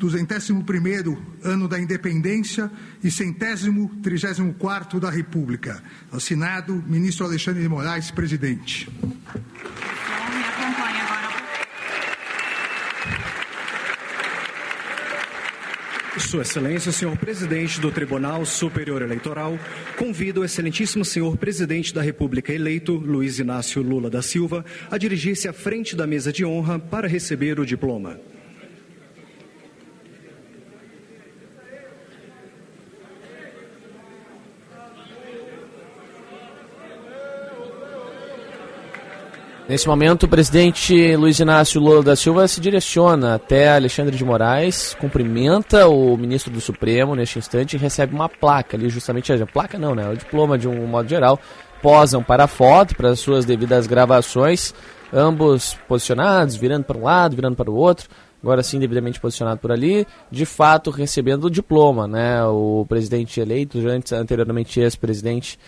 201º ano da independência e centésimo trigésimo quarto da República. Assinado, ministro Alexandre de Moraes, presidente. Sua Excelência, senhor presidente do Tribunal Superior Eleitoral, convido o excelentíssimo senhor presidente da República eleito, Luiz Inácio Lula da Silva, a dirigir-se à frente da mesa de honra para receber o diploma. Nesse momento, o presidente Luiz Inácio Lula da Silva se direciona até Alexandre de Moraes, cumprimenta o ministro do Supremo neste instante e recebe uma placa ali, justamente a placa não, né? O diploma de um modo geral. Posam para a foto, para as suas devidas gravações, ambos posicionados, virando para um lado, virando para o outro. Agora sim, devidamente posicionado por ali, de fato recebendo o diploma, né? O presidente eleito, anteriormente ex-presidente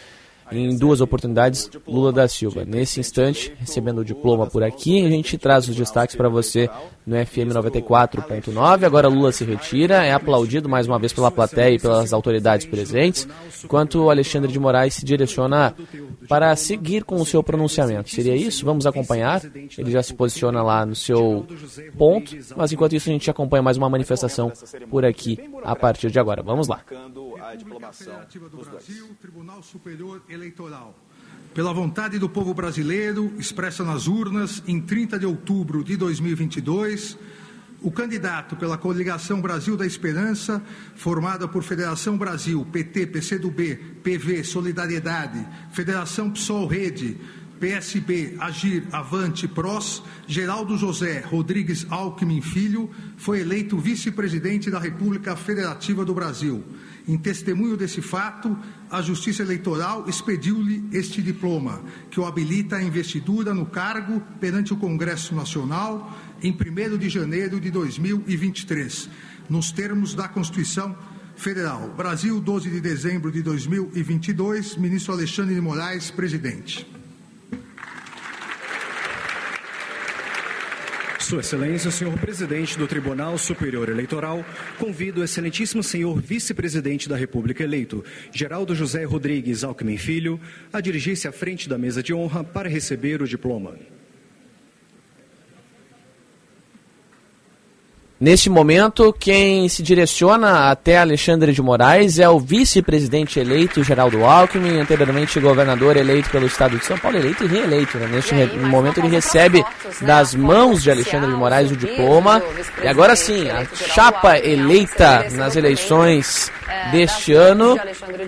em duas oportunidades Lula da Silva. Nesse instante, recebendo o diploma por aqui, a gente traz os destaques para você no FM 94.9. Agora Lula se retira, é aplaudido mais uma vez pela plateia e pelas autoridades presentes, enquanto Alexandre de Moraes se direciona para seguir com o seu pronunciamento. Seria isso? Vamos acompanhar. Ele já se posiciona lá no seu ponto, mas enquanto isso a gente acompanha mais uma manifestação por aqui a partir de agora. Vamos lá. Tribunal Superior Eleitoral. Pela vontade do povo brasileiro, expressa nas urnas, em 30 de outubro de 2022, o candidato pela coligação Brasil da Esperança, formada por Federação Brasil, PT, PCdoB, PV, Solidariedade, Federação PSOL Rede, PSB, Agir, Avante, PROS, Geraldo José Rodrigues Alckmin Filho, foi eleito vice-presidente da República Federativa do Brasil. Em testemunho desse fato, a Justiça Eleitoral expediu-lhe este diploma, que o habilita à investidura no cargo perante o Congresso Nacional em 1 de janeiro de 2023, nos termos da Constituição Federal. Brasil, 12 de dezembro de 2022, ministro Alexandre de Moraes, presidente. Sua Excelência, senhor presidente do Tribunal Superior Eleitoral, convido o excelentíssimo senhor vice-presidente da República eleito, Geraldo José Rodrigues Alckmin Filho, a dirigir-se à frente da mesa de honra para receber o diploma. Neste momento, quem se direciona até Alexandre de Moraes é o vice-presidente eleito Geraldo Alckmin, anteriormente governador eleito pelo estado de São Paulo, eleito e reeleito. Né? Neste aí, momento, ele recebe né? das mãos de Alexandre de Moraes o diploma. E agora sim, a chapa eleita nas eleições deste ano,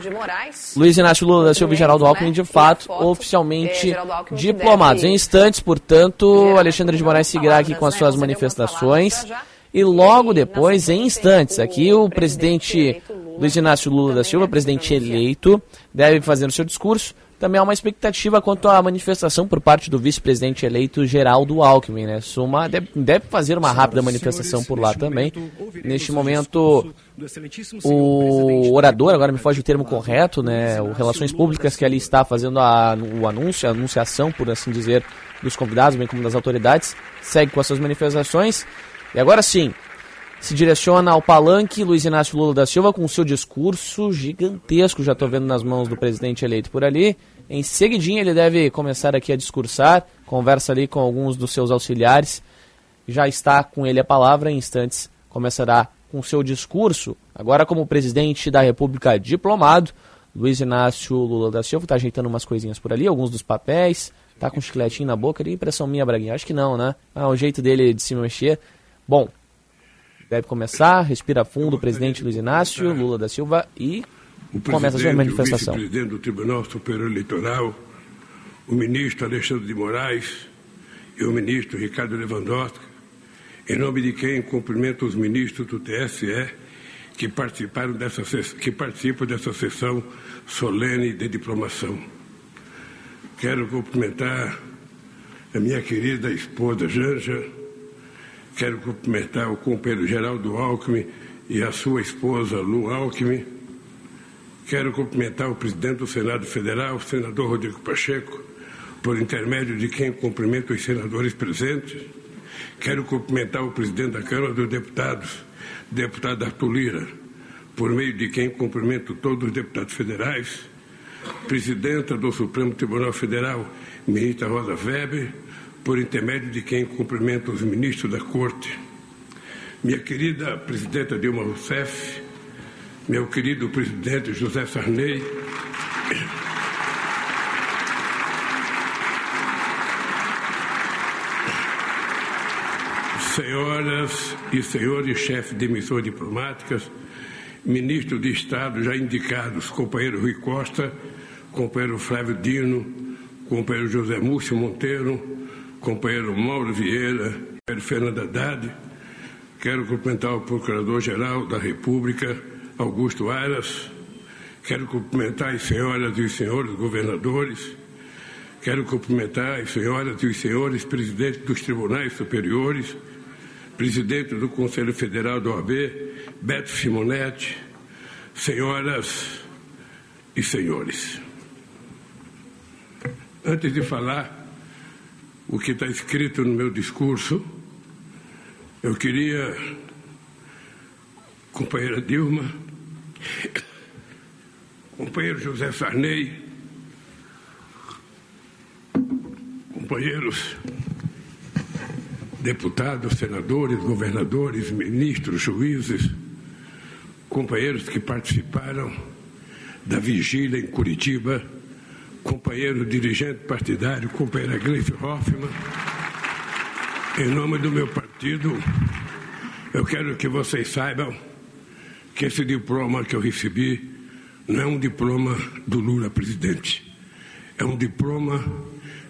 de Luiz Inácio Lula da Silva e Geraldo né? Alckmin, de fato, oficialmente diplomados. Em instantes, portanto, Alexandre de Moraes seguirá aqui com as suas manifestações. E logo depois, em instantes, aqui o presidente Luiz Inácio Lula da Silva, presidente eleito, deve fazer o seu discurso também há uma expectativa quanto à manifestação por parte do vice-presidente eleito Geraldo Alckmin, né? Suma deve, fazer uma rápida manifestação por lá também. Neste momento, o orador, agora me foge o termo correto, né? O Relações Públicas que ali está fazendo a, o anúncio, a anunciação, por assim dizer, dos convidados, bem como das autoridades, segue com as suas manifestações. E agora sim, se direciona ao palanque Luiz Inácio Lula da Silva com seu discurso gigantesco, já estou vendo nas mãos do presidente eleito por ali. Em seguidinho ele deve começar aqui a discursar, conversa ali com alguns dos seus auxiliares. Já está com ele a palavra, em instantes começará com seu discurso. Agora como presidente da República diplomado, Luiz Inácio Lula da Silva está ajeitando umas coisinhas por ali, alguns dos papéis, tá com um chicletinho na boca, ali, impressão minha, Braguinha, acho que não, né? Ah, o jeito dele de se mexer. Bom, deve começar, respira fundo o presidente Luiz Inácio Lula da Silva e começa a sua manifestação. O vice-presidente do Tribunal Superior Eleitoral, o ministro Alexandre de Moraes e o ministro Ricardo Lewandowski, em nome de quem cumprimento os ministros do TSE que participaram dessa que participam dessa sessão solene de diplomação. Quero cumprimentar a minha querida esposa Janja, quero cumprimentar o companheiro Geraldo Alckmin e a sua esposa Lu Alckmin. Quero cumprimentar o presidente do Senado Federal, o senador Rodrigo Pacheco, por intermédio de quem cumprimento os senadores presentes. Quero cumprimentar o presidente da Câmara dos Deputados, deputado Arthur Lira, por meio de quem cumprimento todos os deputados federais, presidenta do Supremo Tribunal Federal, ministra Rosa Weber, por intermédio de quem cumprimento os ministros da Corte, minha querida presidenta Dilma Rousseff, meu querido presidente José Sarney, senhoras e senhores chefes de missões diplomáticas, ministros de Estado já indicados, companheiro Rui Costa, companheiro Flávio Dino, companheiro José Múcio Monteiro, companheiro Mauro Vieira, Fernando Haddad. Quero cumprimentar o Procurador-Geral da República, Augusto Aras. Quero cumprimentar as senhoras e os senhores governadores. Quero cumprimentar as senhoras e os senhores presidentes dos tribunais superiores, presidente do Conselho Federal do OAB, Beto Simonetti, senhoras e senhores. Antes de falar o que está escrito no meu discurso, eu queria, companheira Dilma, companheiro José Sarney, companheiros deputados, senadores, governadores, ministros, juízes, companheiros que participaram da vigília em Curitiba, companheiro dirigente partidário, companheira Gleice Hoffmann. Em nome do meu partido, eu quero que vocês saibam que esse diploma que eu recebi não é um diploma do Lula presidente. É um diploma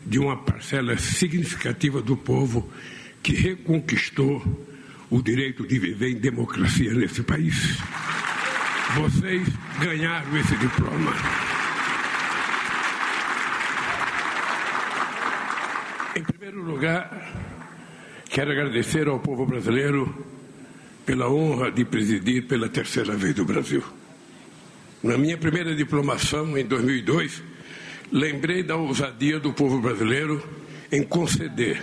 de uma parcela significativa do povo que reconquistou o direito de viver em democracia nesse país. Vocês ganharam esse diploma. Em primeiro lugar, quero agradecer ao povo brasileiro pela honra de presidir pela terceira vez do Brasil. Na minha primeira diplomação, em 2002, lembrei da ousadia do povo brasileiro em conceder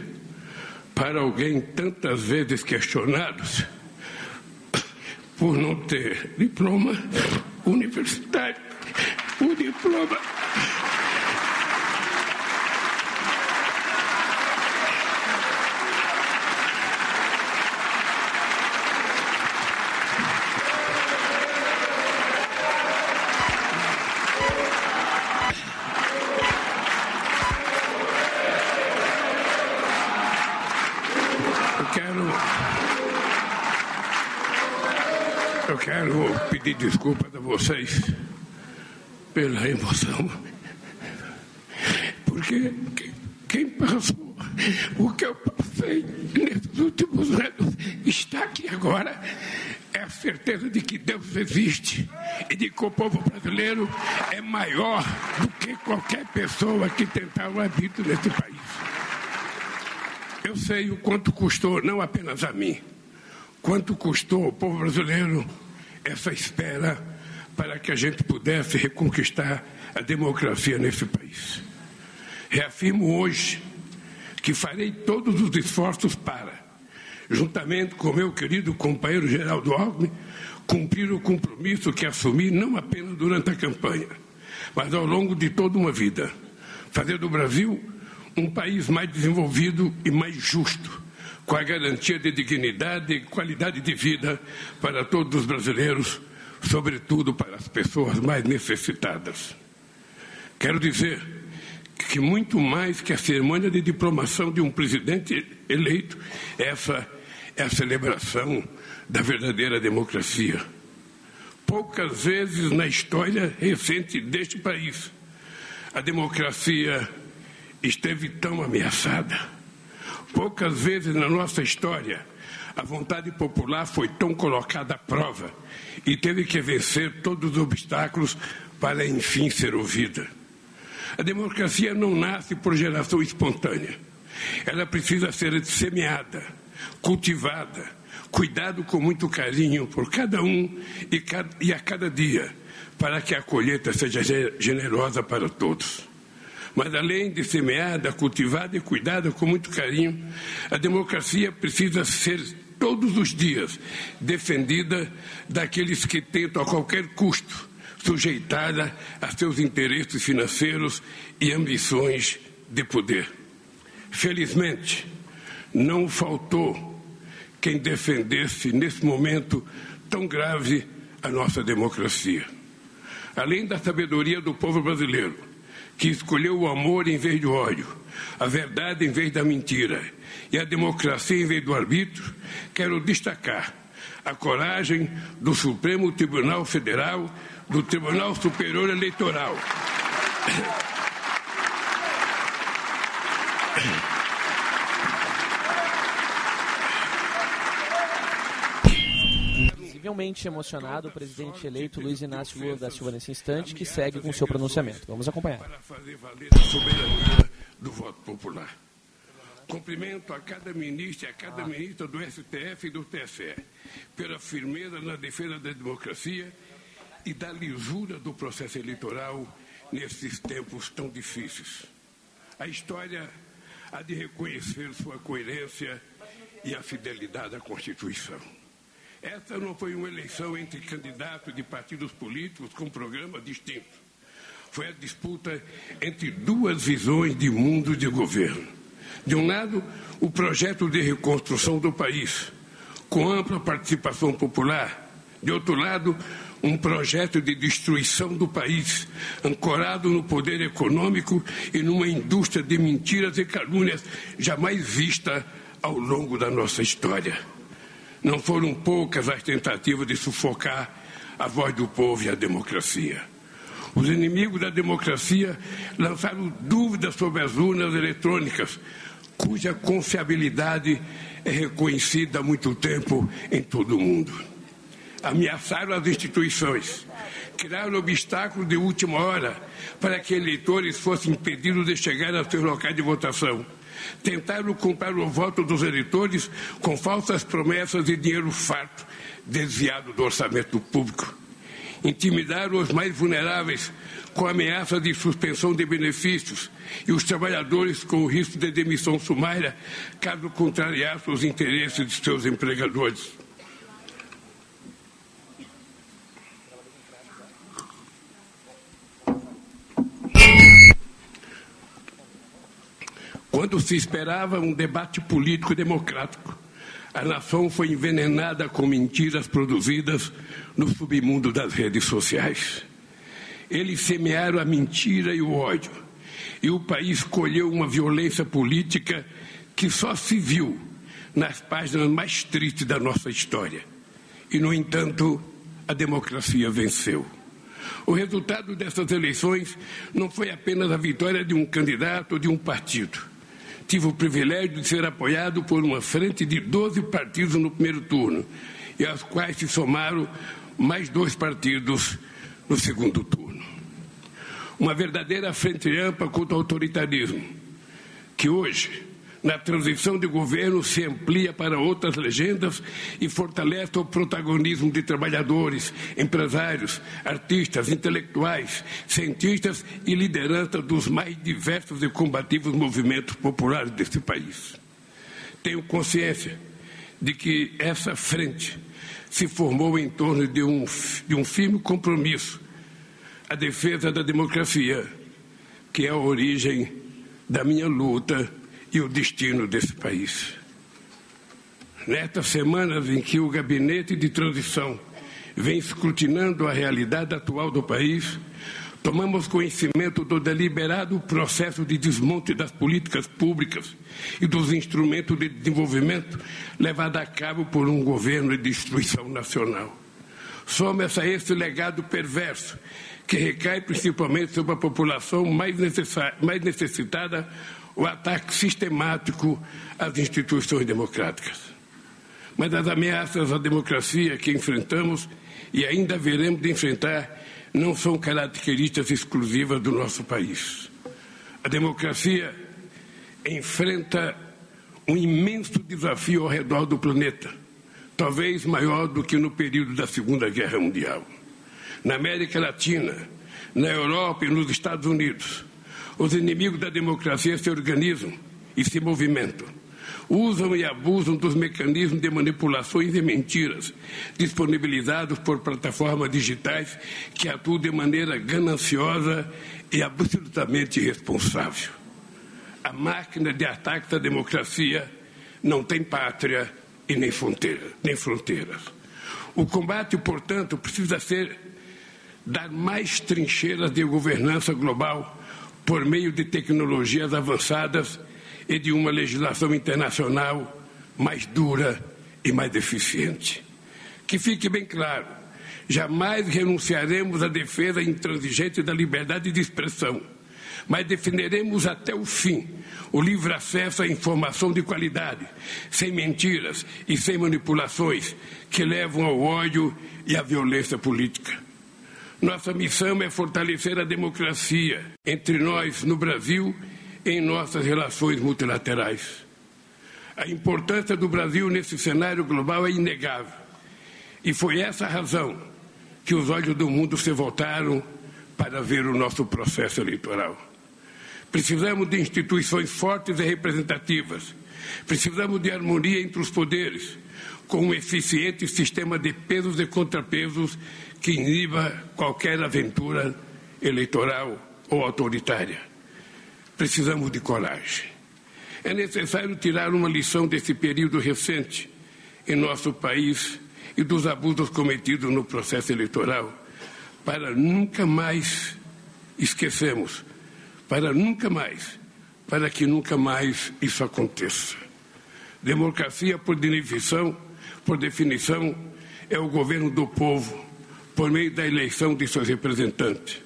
para alguém tantas vezes questionados por não ter diploma universitário, o diploma pedir desculpas a vocês pela emoção. Porque quem passou o que eu passei nesses últimos anos está aqui agora é a certeza de que Deus existe e de que o povo brasileiro é maior do que qualquer pessoa que tentar o habito nesse país. Eu sei o quanto custou, não apenas a mim, quanto custou ao povo brasileiro essa espera para que a gente pudesse reconquistar a democracia nesse país. Reafirmo hoje que farei todos os esforços para, juntamente com meu querido companheiro Geraldo Alckmin, cumprir o compromisso que assumi não apenas durante a campanha, mas ao longo de toda uma vida. Fazer do Brasil um país mais desenvolvido e mais justo, com a garantia de dignidade e qualidade de vida para todos os brasileiros, sobretudo para as pessoas mais necessitadas. Quero dizer que muito mais que a cerimônia de diplomação de um presidente eleito, essa é a celebração da verdadeira democracia. Poucas vezes na história recente deste país a democracia esteve tão ameaçada. Poucas vezes na nossa história a vontade popular foi tão colocada à prova e teve que vencer todos os obstáculos para enfim ser ouvida. A democracia não nasce por geração espontânea. Ela precisa ser semeada, cultivada, cuidado com muito carinho por cada um e, a cada dia, para que a colheita seja generosa para todos. Mas além de semeada, cultivada e cuidada com muito carinho, a democracia precisa ser todos os dias defendida daqueles que tentam a qualquer custo sujeitada a seus interesses financeiros e ambições de poder. Felizmente, não faltou quem defendesse nesse momento tão grave a nossa democracia. Além da sabedoria do povo brasileiro, que escolheu o amor em vez do ódio, a verdade em vez da mentira e a democracia em vez do arbítrio, quero destacar a coragem do Supremo Tribunal Federal do Tribunal Superior Eleitoral. Visivelmente emocionado, o presidente eleito Luiz Inácio Lula da Silva nesse instante, que segue com seu pronunciamento. Vamos acompanhar. Para fazer valer a soberania do voto popular. Cumprimento a cada ministro e a cada ministra do STF e do TSE pela firmeza na defesa da democracia e da lisura do processo eleitoral nesses tempos tão difíceis. A história há de reconhecer sua coerência e a fidelidade à Constituição. Essa não foi uma eleição entre candidatos de partidos políticos com programas distintos. Foi a disputa entre duas visões de mundo de governo. De um lado, o projeto de reconstrução do país, com ampla participação popular. De outro lado, um projeto de destruição do país, ancorado no poder econômico e numa indústria de mentiras e calúnias jamais vista ao longo da nossa história. Não foram poucas as tentativas de sufocar a voz do povo e a democracia. Os inimigos da democracia lançaram dúvidas sobre as urnas eletrônicas, cuja confiabilidade é reconhecida há muito tempo em todo o mundo ameaçaram as instituições, criaram obstáculos de última hora para que eleitores fossem impedidos de chegar aos seus locais de votação. Tentaram comprar o voto dos eleitores com falsas promessas e dinheiro farto desviado do orçamento público. Intimidaram os mais vulneráveis com ameaça de suspensão de benefícios e os trabalhadores com o risco de demissão sumária caso contrariassem os interesses de seus empregadores. Quando se esperava um debate político democrático, a nação foi envenenada com mentiras produzidas no submundo das redes sociais. Eles semearam a mentira e o ódio, e o país colheu uma violência política que só se viu nas páginas mais tristes da nossa história. E, no entanto, a democracia venceu. O resultado dessas eleições não foi apenas a vitória de um candidato ou de um partido tive o privilégio de ser apoiado por uma frente de 12 partidos no primeiro turno, e aos quais se somaram mais dois partidos no segundo turno. Uma verdadeira frente ampla contra o autoritarismo, que hoje na transição de governo se amplia para outras legendas e fortalece o protagonismo de trabalhadores, empresários, artistas, intelectuais, cientistas e lideranças dos mais diversos e combativos movimentos populares deste país. Tenho consciência de que essa frente se formou em torno de um, de um firme compromisso a defesa da democracia, que é a origem da minha luta e o destino desse país. Nestas semanas em que o gabinete de transição vem escrutinando a realidade atual do país, tomamos conhecimento do deliberado processo de desmonte das políticas públicas e dos instrumentos de desenvolvimento levado a cabo por um governo de destruição nacional. Soma-se a esse legado perverso que recai principalmente sobre a população mais, mais necessitada o ataque sistemático às instituições democráticas. Mas as ameaças à democracia que enfrentamos e ainda veremos de enfrentar não são características exclusivas do nosso país. A democracia enfrenta um imenso desafio ao redor do planeta, talvez maior do que no período da Segunda Guerra Mundial. Na América Latina, na Europa e nos Estados Unidos, os inimigos da democracia se organizam e se movimentam. Usam e abusam dos mecanismos de manipulações e mentiras disponibilizados por plataformas digitais que atuam de maneira gananciosa e absolutamente irresponsável. A máquina de ataque à democracia não tem pátria e nem, fronteira, nem fronteiras. O combate, portanto, precisa ser dar mais trincheiras de governança global por meio de tecnologias avançadas e de uma legislação internacional mais dura e mais eficiente. Que fique bem claro, jamais renunciaremos à defesa intransigente da liberdade de expressão, mas defenderemos até o fim o livre acesso à informação de qualidade, sem mentiras e sem manipulações que levam ao ódio e à violência política. Nossa missão é fortalecer a democracia entre nós no Brasil e em nossas relações multilaterais. A importância do Brasil nesse cenário global é inegável. E foi essa razão que os olhos do mundo se voltaram para ver o nosso processo eleitoral. Precisamos de instituições fortes e representativas. Precisamos de harmonia entre os poderes, com um eficiente sistema de pesos e contrapesos que iniba qualquer aventura eleitoral ou autoritária. Precisamos de coragem. É necessário tirar uma lição desse período recente em nosso país e dos abusos cometidos no processo eleitoral, para nunca mais esquecemos, para nunca mais, para que nunca mais isso aconteça. Democracia, por definição, por definição, é o governo do povo por meio da eleição de seus representantes.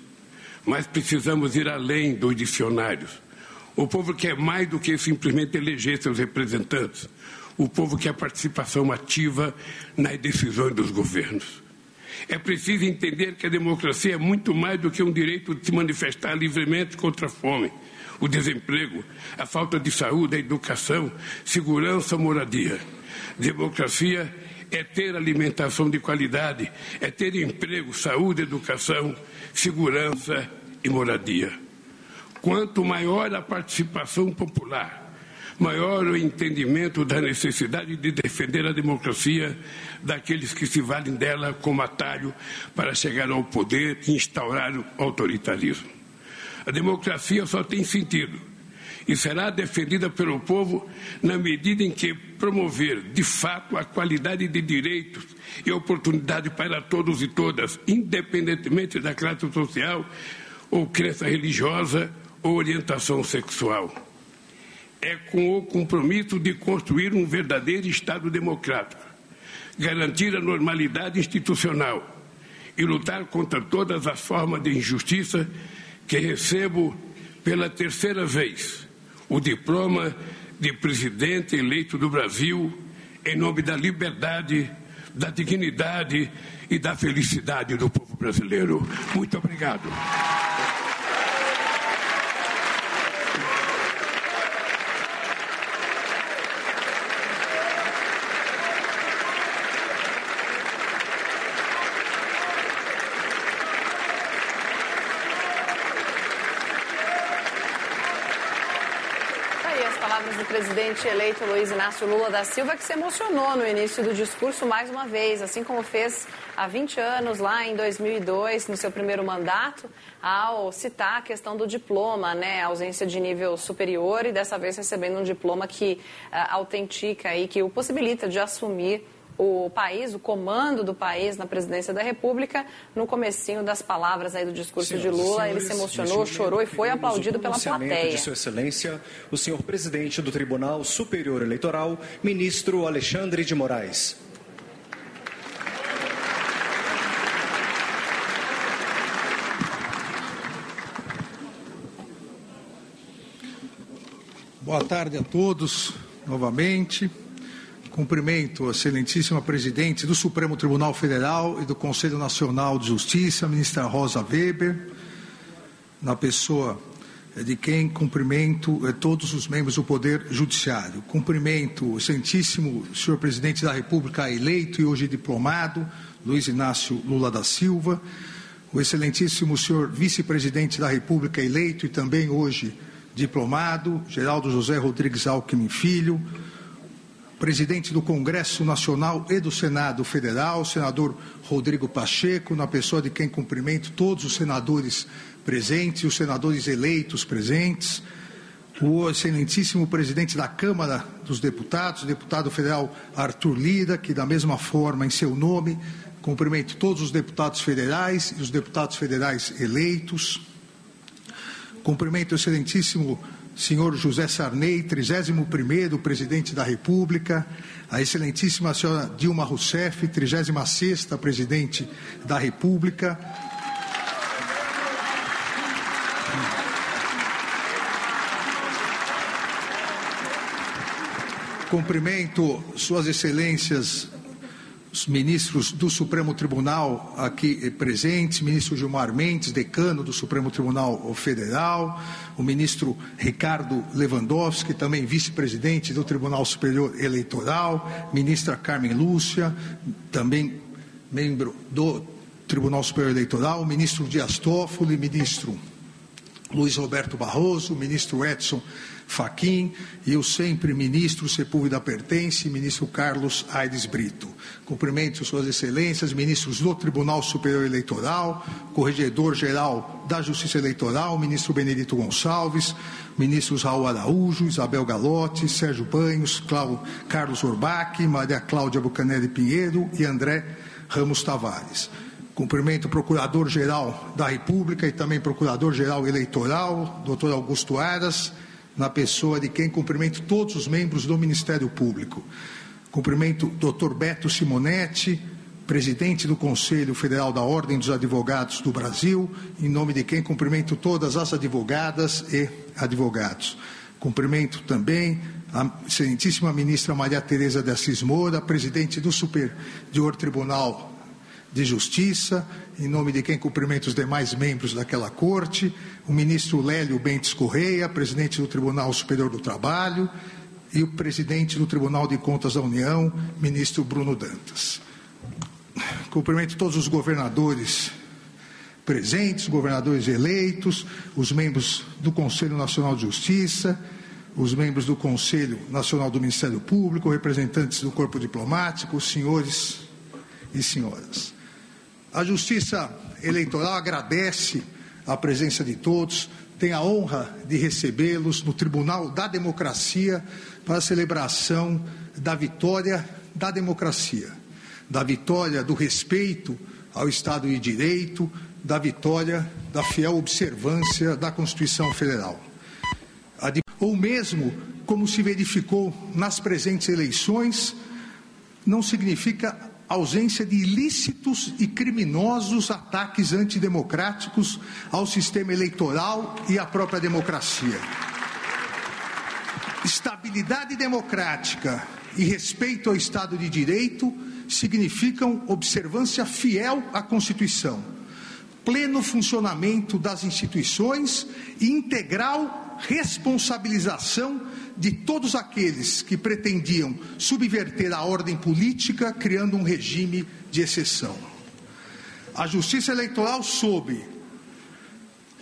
Mas precisamos ir além dos dicionários. O povo quer mais do que simplesmente eleger seus representantes. O povo quer participação ativa nas decisões dos governos. É preciso entender que a democracia é muito mais do que um direito de se manifestar livremente contra a fome, o desemprego, a falta de saúde, a educação, segurança, moradia. Democracia é ter alimentação de qualidade, é ter emprego, saúde, educação, segurança e moradia. Quanto maior a participação popular, maior o entendimento da necessidade de defender a democracia daqueles que se valem dela como atalho para chegar ao poder e instaurar o autoritarismo. A democracia só tem sentido e será defendida pelo povo na medida em que promover, de fato, a qualidade de direitos e oportunidade para todos e todas, independentemente da classe social ou crença religiosa ou orientação sexual. É com o compromisso de construir um verdadeiro Estado democrático, garantir a normalidade institucional e lutar contra todas as formas de injustiça que recebo pela terceira vez o diploma de presidente eleito do Brasil em nome da liberdade, da dignidade e da felicidade do povo brasileiro. Muito obrigado. Presidente eleito Luiz Inácio Lula da Silva, que se emocionou no início do discurso mais uma vez, assim como fez há 20 anos, lá em 2002, no seu primeiro mandato, ao citar a questão do diploma, né, a ausência de nível superior e dessa vez recebendo um diploma que uh, autentica e que o possibilita de assumir o país, o comando do país na presidência da República, no comecinho das palavras aí do discurso senhoras, de Lula, senhores, ele se emocionou, chorou e foi aplaudido pela plateia. De Sua Excelência, o senhor presidente do Tribunal Superior Eleitoral, ministro Alexandre de Moraes. Boa tarde a todos novamente. Cumprimento a excelentíssima presidente do Supremo Tribunal Federal e do Conselho Nacional de Justiça, ministra Rosa Weber, na pessoa de quem cumprimento eh, todos os membros do Poder Judiciário. Cumprimento o excelentíssimo senhor presidente da República eleito e hoje diplomado, Luiz Inácio Lula da Silva, o excelentíssimo senhor vice-presidente da República eleito e também hoje diplomado, Geraldo José Rodrigues Alckmin Filho, presidente do Congresso Nacional e do Senado Federal, senador Rodrigo Pacheco, na pessoa de quem cumprimento todos os senadores presentes, os senadores eleitos presentes, o excelentíssimo presidente da Câmara dos Deputados, deputado federal Arthur Lira, que da mesma forma, em seu nome, cumprimento todos os deputados federais e os deputados federais eleitos. Cumprimento o excelentíssimo senhor José Sarney, 31º presidente da República, a excelentíssima senhora Dilma Rousseff, 36ª presidente da República, Cumprimento Suas Excelências os ministros do Supremo Tribunal aqui presentes, ministro Gilmar Mendes, decano do Supremo Tribunal Federal, o ministro Ricardo Lewandowski, também vice-presidente do Tribunal Superior Eleitoral, ministra Carmen Lúcia, também membro do Tribunal Superior Eleitoral, ministro Dias Toffoli, ministro Luiz Roberto Barroso, ministro Edson Faquim e o sempre ministro Sepúlveda Pertence, ministro Carlos Aires Brito. Cumprimento Suas Excelências, ministros do Tribunal Superior Eleitoral, Corregedor-Geral da Justiça Eleitoral, ministro Benedito Gonçalves, ministros Raul Araújo, Isabel Galotti, Sérgio Banhos, Cláudio, Carlos Orbach, Maria Cláudia Bucanelli Pinheiro e André Ramos Tavares. Cumprimento o Procurador-Geral da República e também Procurador-Geral Eleitoral, doutor Augusto Aras, na pessoa de quem cumprimento todos os membros do Ministério Público. Cumprimento Dr. Beto Simonetti, presidente do Conselho Federal da Ordem dos Advogados do Brasil, em nome de quem cumprimento todas as advogadas e advogados. Cumprimento também a excelentíssima ministra Maria Tereza de Assis Moura, presidente do Superior Tribunal de Justiça, em nome de quem cumprimento os demais membros daquela corte, o ministro Lélio Bentes Correia, presidente do Tribunal Superior do Trabalho, e o presidente do Tribunal de Contas da União, ministro Bruno Dantas. Cumprimento todos os governadores presentes, governadores eleitos, os membros do Conselho Nacional de Justiça, os membros do Conselho Nacional do Ministério Público, representantes do corpo diplomático, senhores e senhoras. A Justiça Eleitoral agradece a presença de todos, tem a honra de recebê-los no Tribunal da Democracia para a celebração da vitória da democracia, da vitória do respeito ao Estado de Direito, da vitória da fiel observância da Constituição Federal. Ou mesmo, como se verificou nas presentes eleições, não significa ausência de ilícitos e criminosos ataques antidemocráticos ao sistema eleitoral e à própria democracia. Estabilidade democrática e respeito ao Estado de Direito significam observância fiel à Constituição, pleno funcionamento das instituições e integral responsabilização de todos aqueles que pretendiam subverter a ordem política, criando um regime de exceção. A Justiça Eleitoral soube,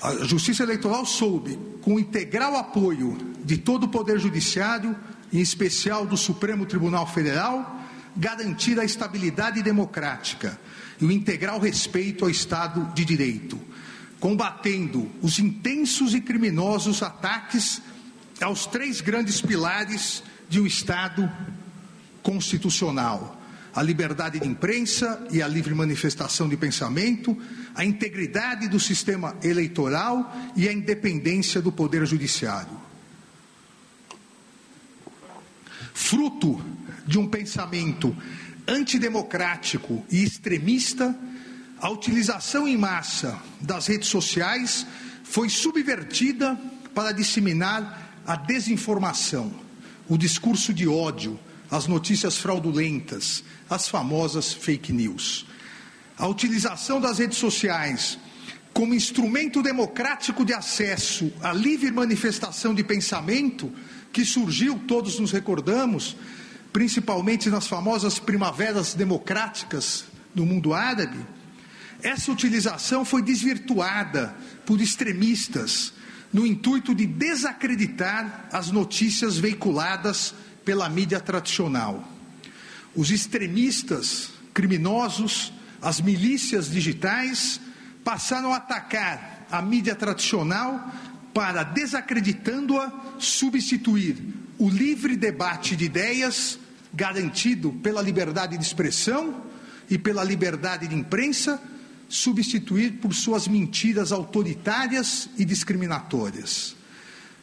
a Justiça Eleitoral soube, com integral apoio de todo o Poder Judiciário, em especial do Supremo Tribunal Federal, garantir a estabilidade democrática e o integral respeito ao Estado de Direito, combatendo os intensos e criminosos ataques aos três grandes pilares de um Estado constitucional: a liberdade de imprensa e a livre manifestação de pensamento, a integridade do sistema eleitoral e a independência do Poder Judiciário. Fruto de um pensamento antidemocrático e extremista, a utilização em massa das redes sociais foi subvertida para disseminar a desinformação, o discurso de ódio, as notícias fraudulentas, as famosas fake news. A utilização das redes sociais como instrumento democrático de acesso à livre manifestação de pensamento, que surgiu, todos nos recordamos, principalmente nas famosas primaveras democráticas no mundo árabe, essa utilização foi desvirtuada por extremistas no intuito de desacreditar as notícias veiculadas pela mídia tradicional. Os extremistas, criminosos, as milícias digitais passaram a atacar a mídia tradicional para, desacreditando-a, substituir o livre debate de ideias garantido pela liberdade de expressão e pela liberdade de imprensa, substituir por suas mentiras autoritárias e discriminatórias.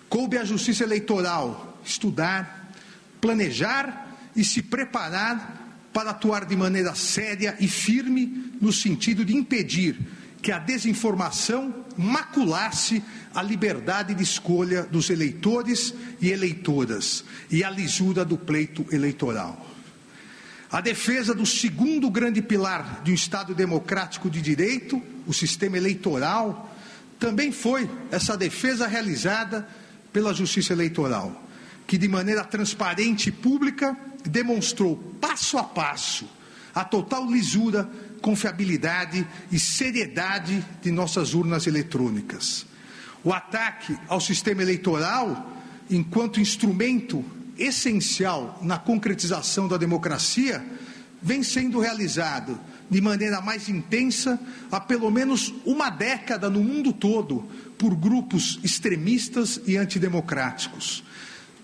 Coube à Justiça Eleitoral estudar, planejar e se preparar para atuar de maneira séria e firme no sentido de impedir que a desinformação maculasse a liberdade de escolha dos eleitores e eleitoras e a lisura do pleito eleitoral. A defesa do segundo grande pilar de um Estado democrático de direito, o sistema eleitoral, também foi essa defesa realizada pela Justiça Eleitoral, que de maneira transparente e pública demonstrou passo a passo a total lisura confiabilidade e seriedade de nossas urnas eletrônicas. O ataque ao sistema eleitoral, enquanto instrumento essencial na concretização da democracia, vem sendo realizado de maneira mais intensa há pelo menos uma década no mundo todo por grupos extremistas e antidemocráticos.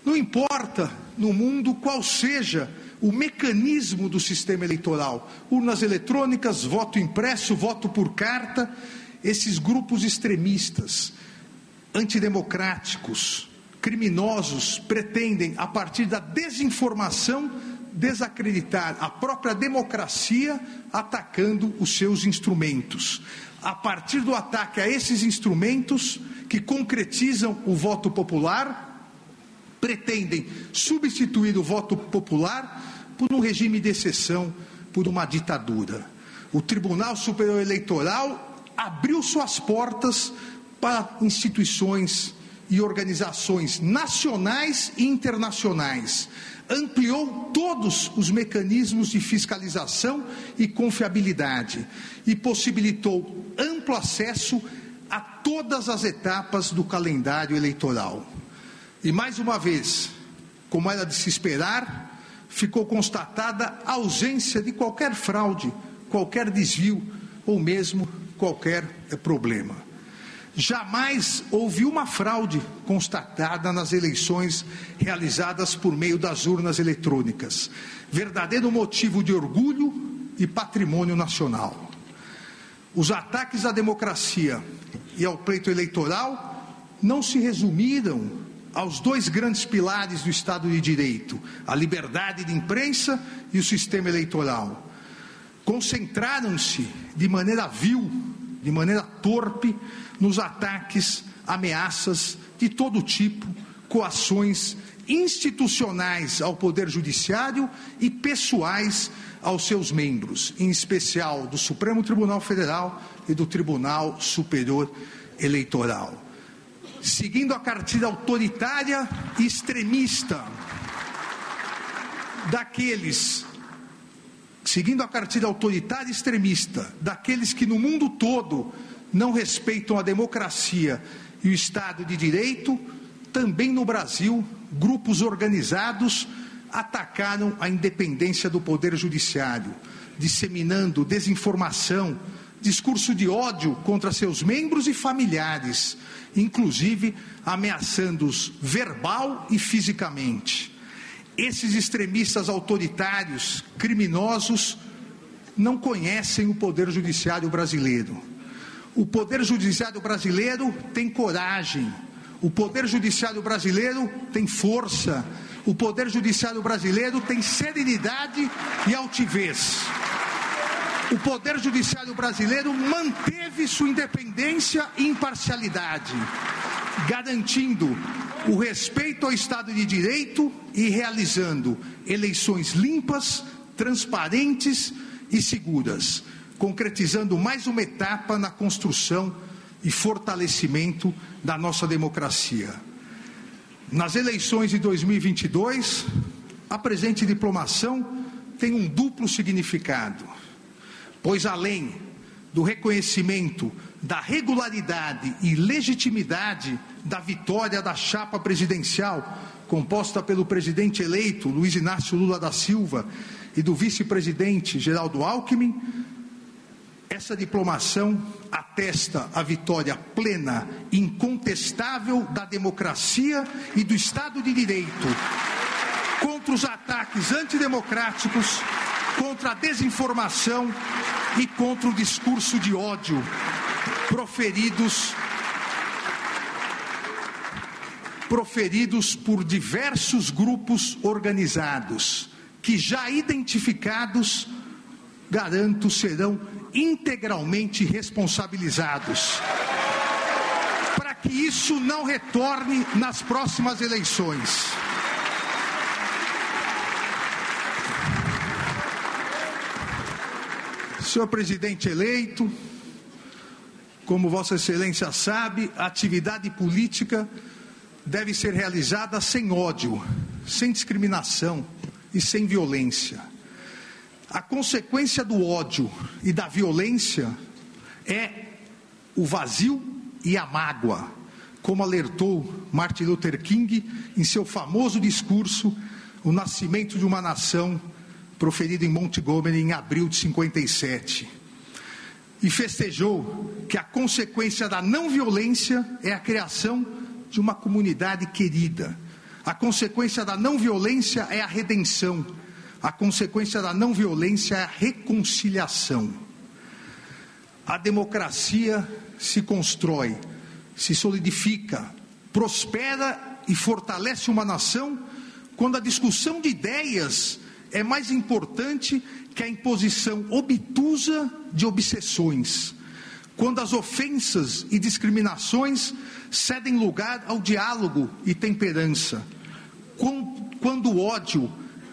Não importa no mundo qual seja o mecanismo do sistema eleitoral, urnas eletrônicas, voto impresso, voto por carta, esses grupos extremistas, antidemocráticos, criminosos, pretendem, a partir da desinformação, desacreditar a própria democracia, atacando os seus instrumentos. A partir do ataque a esses instrumentos, que concretizam o voto popular, pretendem substituir o voto popular por um regime de exceção, por uma ditadura. O Tribunal Superior Eleitoral abriu suas portas para instituições e organizações nacionais e internacionais. Ampliou todos os mecanismos de fiscalização e confiabilidade e possibilitou amplo acesso a todas as etapas do calendário eleitoral. E mais uma vez, como era de se esperar, ficou constatada a ausência de qualquer fraude, qualquer desvio ou mesmo qualquer problema. Jamais houve uma fraude constatada nas eleições realizadas por meio das urnas eletrônicas. Verdadeiro motivo de orgulho e patrimônio nacional. Os ataques à democracia e ao pleito eleitoral não se resumiram aos dois grandes pilares do Estado de Direito, a liberdade de imprensa e o sistema eleitoral. Concentraram-se de maneira vil, de maneira torpe, nos ataques, ameaças de todo tipo, coações institucionais ao Poder Judiciário e pessoais aos seus membros, em especial do Supremo Tribunal Federal e do Tribunal Superior Eleitoral. Seguindo a cartilha autoritária e extremista daqueles seguindo a cartilha autoritária e extremista daqueles que no mundo todo não respeitam a democracia e o Estado de Direito, também no Brasil, grupos organizados atacaram a independência do Poder Judiciário, disseminando desinformação, discurso de ódio contra seus membros e familiares, inclusive ameaçando-os verbal e fisicamente. Esses extremistas autoritários, criminosos, não conhecem o Poder Judiciário brasileiro. O Poder Judiciário brasileiro tem coragem, o Poder Judiciário brasileiro tem força, o Poder Judiciário brasileiro tem serenidade e altivez. O Poder Judiciário brasileiro manteve sua independência e imparcialidade, garantindo o respeito ao Estado de Direito e realizando eleições limpas, transparentes e seguras, concretizando mais uma etapa na construção e fortalecimento da nossa democracia. Nas eleições de 2022, a presente diplomação tem um duplo significado, pois além do reconhecimento da regularidade e legitimidade da vitória da chapa presidencial, composta pelo presidente eleito Luiz Inácio Lula da Silva e do vice-presidente Geraldo Alckmin, essa diplomação atesta a vitória plena, incontestável da democracia e do Estado de Direito contra os ataques antidemocráticos, contra a desinformação e contra o discurso de ódio proferidos proferidos por diversos grupos organizados que já identificados garanto serão integralmente responsabilizados. Para que isso não retorne nas próximas eleições. Senhor presidente eleito, como Vossa Excelência sabe, a atividade política deve ser realizada sem ódio, sem discriminação e sem violência. A consequência do ódio e da violência é o vazio e a mágoa, como alertou Martin Luther King em seu famoso discurso O Nascimento de uma Nação, proferido em Montgomery em abril de 57. E festejou que a consequência da não violência é a criação de uma comunidade querida. A consequência da não violência é a redenção a consequência da não violência é a reconciliação. A democracia se constrói, se solidifica, prospera e fortalece uma nação quando a discussão de ideias é mais importante que a imposição obtusa de obsessões. Quando as ofensas e discriminações cedem lugar ao diálogo e temperança. Quando o ódio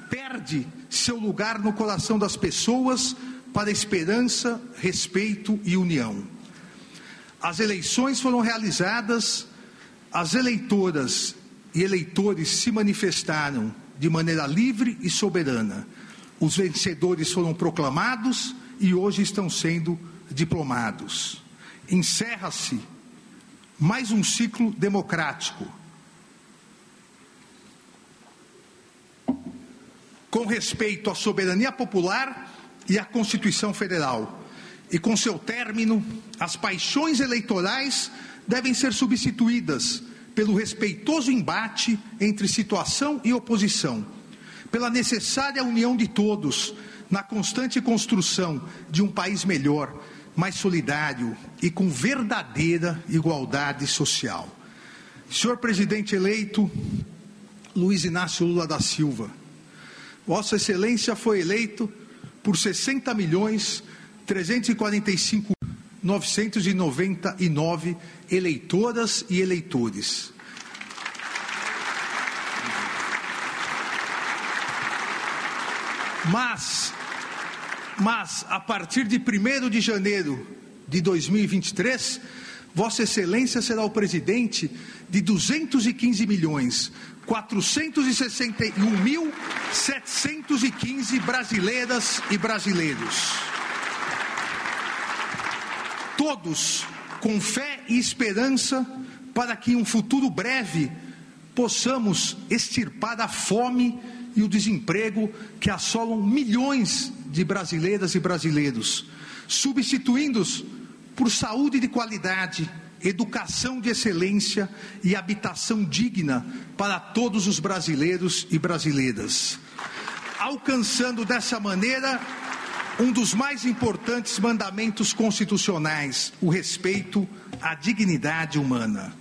perde seu lugar no coração das pessoas para esperança, respeito e união. As eleições foram realizadas, as eleitoras e eleitores se manifestaram de maneira livre e soberana. Os vencedores foram proclamados e hoje estão sendo diplomados. Encerra-se mais um ciclo democrático com respeito à soberania popular e à Constituição Federal. E com seu término, as paixões eleitorais devem ser substituídas pelo respeitoso embate entre situação e oposição, pela necessária união de todos na constante construção de um país melhor, mais solidário e com verdadeira igualdade social. Senhor presidente eleito Luiz Inácio Lula da Silva, Vossa Excelência foi eleito por 60 milhões 345 999 eleitoras e eleitores. Mas, mas a partir de 1 de janeiro de 2023, Vossa Excelência será o presidente de 215 milhões 461.715 brasileiras e brasileiros. Todos com fé e esperança para que em um futuro breve possamos extirpar a fome e o desemprego que assolam milhões de brasileiras e brasileiros, substituindo-os por saúde de qualidade, educação de excelência e habitação digna para todos os brasileiros e brasileiras, alcançando dessa maneira um dos mais importantes mandamentos constitucionais, o respeito à dignidade humana.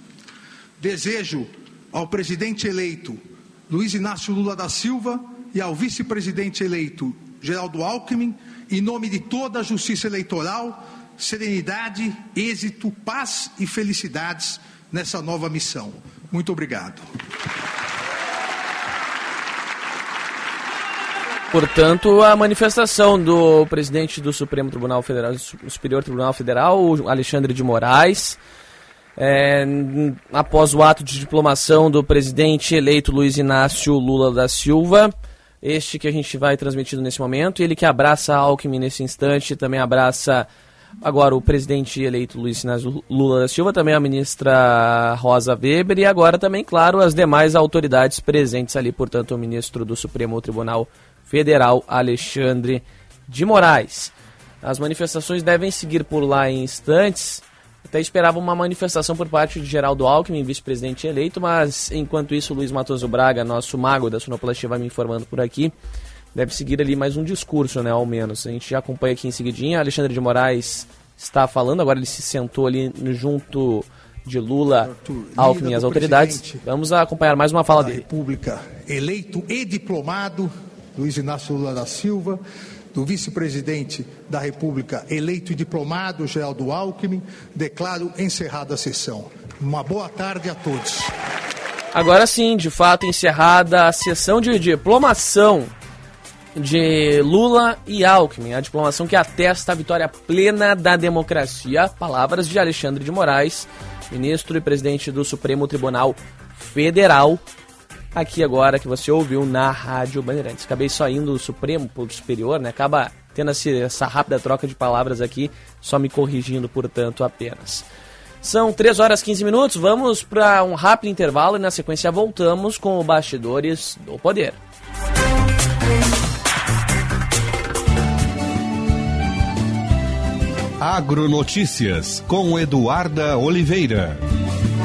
Desejo ao presidente eleito Luiz Inácio Lula da Silva e ao vice-presidente eleito Geraldo Alckmin, em nome de toda a justiça eleitoral, serenidade, êxito, paz e felicidades nessa nova missão. Muito obrigado. Portanto, a manifestação do presidente do Supremo Tribunal Federal, Superior Tribunal Federal, Alexandre de Moraes, é, após o ato de diplomação do presidente eleito Luiz Inácio Lula da Silva, este que a gente vai transmitindo nesse momento, ele que abraça Alckmin nesse instante, também abraça agora o presidente eleito Luiz Inácio Lula da Silva, também a ministra Rosa Weber e agora também, claro, as demais autoridades presentes ali, portanto, o ministro do Supremo Tribunal Federal, Alexandre de Moraes. As manifestações devem seguir por lá em instantes. Até esperava uma manifestação por parte de Geraldo Alckmin, vice-presidente eleito, mas enquanto isso, Luiz Matoso Braga, nosso mago da sonoplastia, vai me informando por aqui. Deve seguir ali mais um discurso, né, ao menos. A gente já acompanha aqui em seguidinha. Alexandre de Moraes está falando, agora ele se sentou ali junto de Lula, Alckmin e as autoridades. Vamos acompanhar mais uma fala dele. República, eleito e diplomado, Luiz Inácio Lula da Silva, do vice-presidente da República, eleito e diplomado, Geraldo Alckmin, declaro encerrada a sessão. Uma boa tarde a todos. Agora sim, de fato, encerrada a sessão de diplomação de Lula e Alckmin, a diplomação que atesta a vitória plena da democracia. Palavras de Alexandre de Moraes, ministro e presidente do Supremo Tribunal Federal, aqui agora que você ouviu na Rádio Bandeirantes. Acabei só indo do Supremo para o Superior, né? Acaba tendo essa rápida troca de palavras aqui, só me corrigindo, portanto, apenas. São 3 horas e 15 minutos, vamos para um rápido intervalo e na sequência voltamos com o Bastidores do Poder. Agronotícias com Eduarda Oliveira.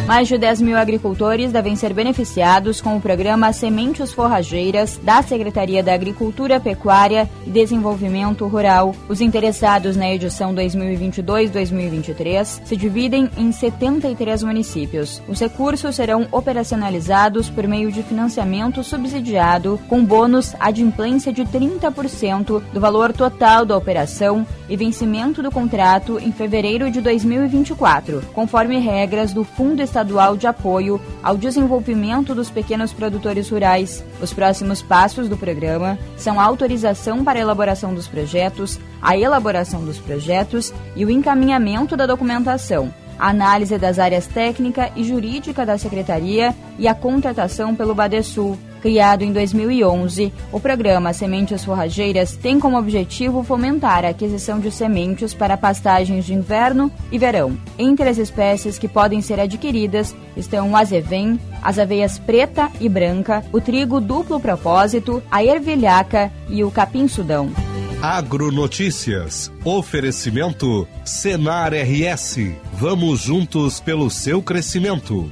Mais de 10 mil agricultores devem ser beneficiados com o programa Sementes Forrageiras da Secretaria da Agricultura, Pecuária e Desenvolvimento Rural. Os interessados na edição 2022-2023 se dividem em 73 municípios. Os recursos serão operacionalizados por meio de financiamento subsidiado com bônus adimplência de 30% do valor total da operação e vencimento do contrato em fevereiro de 2024, conforme regras do Fundo Estadual de Apoio ao Desenvolvimento dos Pequenos Produtores Rurais. Os próximos passos do programa são a autorização para a elaboração dos projetos, a elaboração dos projetos e o encaminhamento da documentação a análise das áreas técnica e jurídica da Secretaria e a contratação pelo Badesul. Criado em 2011, o programa Sementes Forrageiras tem como objetivo fomentar a aquisição de sementes para pastagens de inverno e verão. Entre as espécies que podem ser adquiridas estão o azevém, as aveias preta e branca, o trigo duplo propósito, a ervilhaca e o capim-sudão. Agronotícias. Oferecimento Senar RS. Vamos juntos pelo seu crescimento.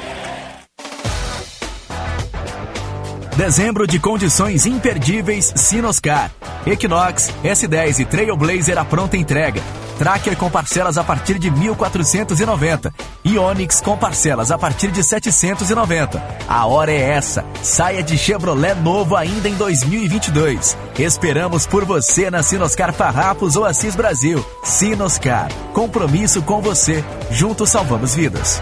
Dezembro de condições imperdíveis Sinoscar. Equinox, S10 e Trailblazer à pronta entrega. Tracker com parcelas a partir de 1.490. E Onix com parcelas a partir de 790. A hora é essa. Saia de Chevrolet novo ainda em 2022. Esperamos por você na Sinoscar Farrapos ou Assis Brasil. Sinoscar. Compromisso com você. Juntos salvamos vidas.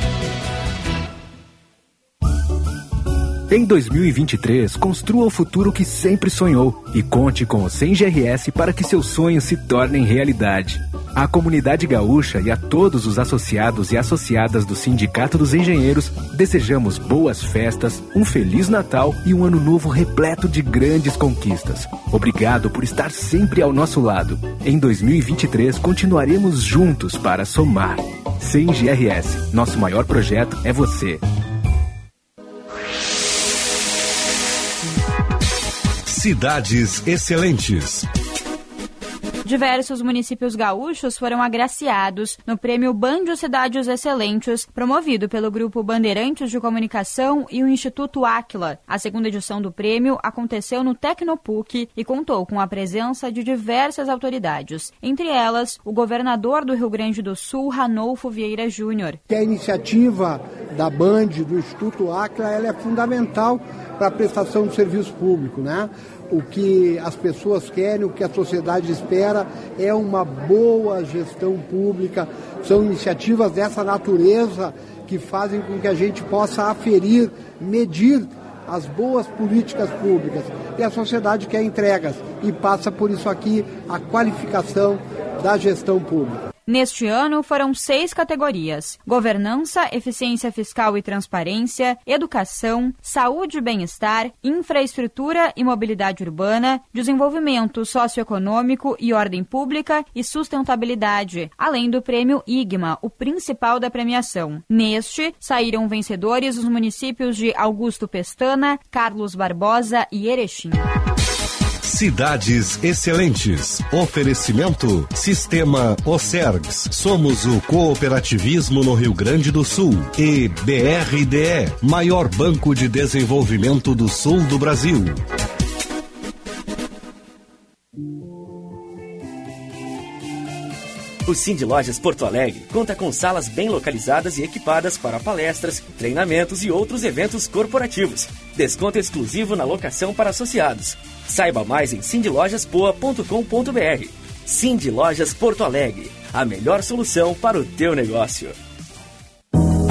Em 2023, construa o futuro que sempre sonhou e conte com o 100 GRS para que seus sonhos se tornem realidade. À comunidade gaúcha e a todos os associados e associadas do Sindicato dos Engenheiros, desejamos boas festas, um Feliz Natal e um ano novo repleto de grandes conquistas. Obrigado por estar sempre ao nosso lado. Em 2023, continuaremos juntos para somar. 100 GRS, nosso maior projeto é você. Cidades Excelentes. Diversos municípios gaúchos foram agraciados no prêmio Banjo Cidades Excelentes, promovido pelo Grupo Bandeirantes de Comunicação e o Instituto Áquila. A segunda edição do prêmio aconteceu no Tecnopuc e contou com a presença de diversas autoridades, entre elas o governador do Rio Grande do Sul, Ranolfo Vieira Júnior. A iniciativa da Band, do Instituto Áquila, ela é fundamental para a prestação de serviço público, né? O que as pessoas querem, o que a sociedade espera é uma boa gestão pública. São iniciativas dessa natureza que fazem com que a gente possa aferir, medir as boas políticas públicas. E a sociedade quer entregas e passa por isso aqui a qualificação da gestão pública. Neste ano foram seis categorias: governança, eficiência fiscal e transparência, educação, saúde e bem-estar, infraestrutura e mobilidade urbana, desenvolvimento socioeconômico e ordem pública e sustentabilidade, além do prêmio IGMA, o principal da premiação. Neste, saíram vencedores os municípios de Augusto Pestana, Carlos Barbosa e Erechim. Cidades Excelentes. Oferecimento Sistema Ocergs. Somos o cooperativismo no Rio Grande do Sul. E BRDE, maior banco de desenvolvimento do sul do Brasil. O Cindy Lojas Porto Alegre conta com salas bem localizadas e equipadas para palestras, treinamentos e outros eventos corporativos. Desconto exclusivo na locação para associados. Saiba mais em cindylojaspoa.com.br. Cindy Lojas Porto Alegre, a melhor solução para o teu negócio.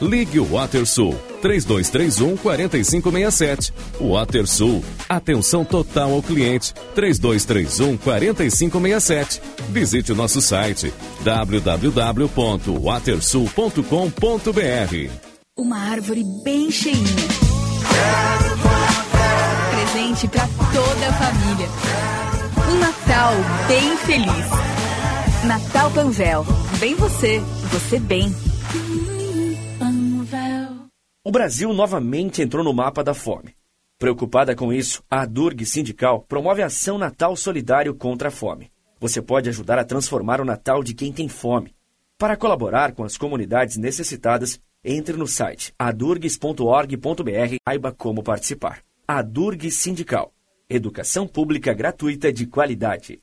Ligue o WaterSul 3231 4567. WaterSul. Atenção total ao cliente 3231 4567. Visite o nosso site www.watersul.com.br. Uma árvore bem cheinha. Presente para toda a família. Um Natal bem feliz. Natal Panvel. Bem você, você bem. O Brasil novamente entrou no mapa da fome. Preocupada com isso, a Durg Sindical promove a ação Natal Solidário contra a Fome. Você pode ajudar a transformar o Natal de quem tem fome. Para colaborar com as comunidades necessitadas, entre no site adurgs.org.br e saiba como participar. Adurg Sindical. Educação pública gratuita de qualidade.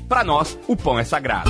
para nós, o pão é sagrado.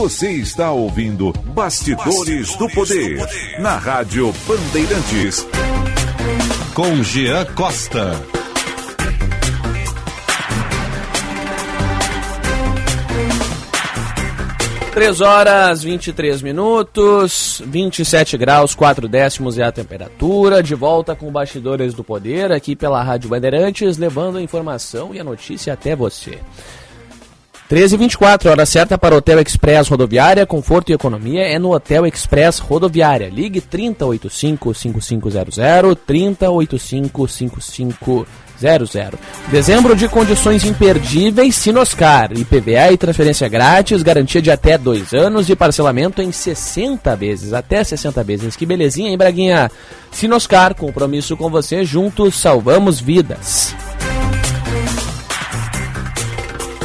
Você está ouvindo Bastidores, Bastidores do, poder, do Poder na Rádio Bandeirantes. Com Jean Costa. Três horas 23 minutos, 27 graus, 4 décimos é a temperatura. De volta com Bastidores do Poder aqui pela Rádio Bandeirantes, levando a informação e a notícia até você. 13 h 24 hora certa para Hotel Express Rodoviária, conforto e economia é no Hotel Express Rodoviária. Ligue 3085-5500, 3085-5500. Dezembro de condições imperdíveis, Sinoscar, IPVA e transferência grátis, garantia de até dois anos e parcelamento em 60 vezes, até 60 vezes. Que belezinha, hein, Braguinha? Sinoscar, compromisso com você, juntos salvamos vidas.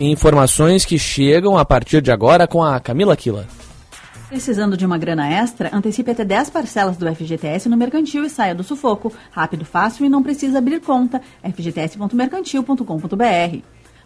Informações que chegam a partir de agora com a Camila Quila. Precisando de uma grana extra? Antecipe até 10 parcelas do FGTS no Mercantil e saia do sufoco. Rápido, fácil e não precisa abrir conta. fgts.mercantil.com.br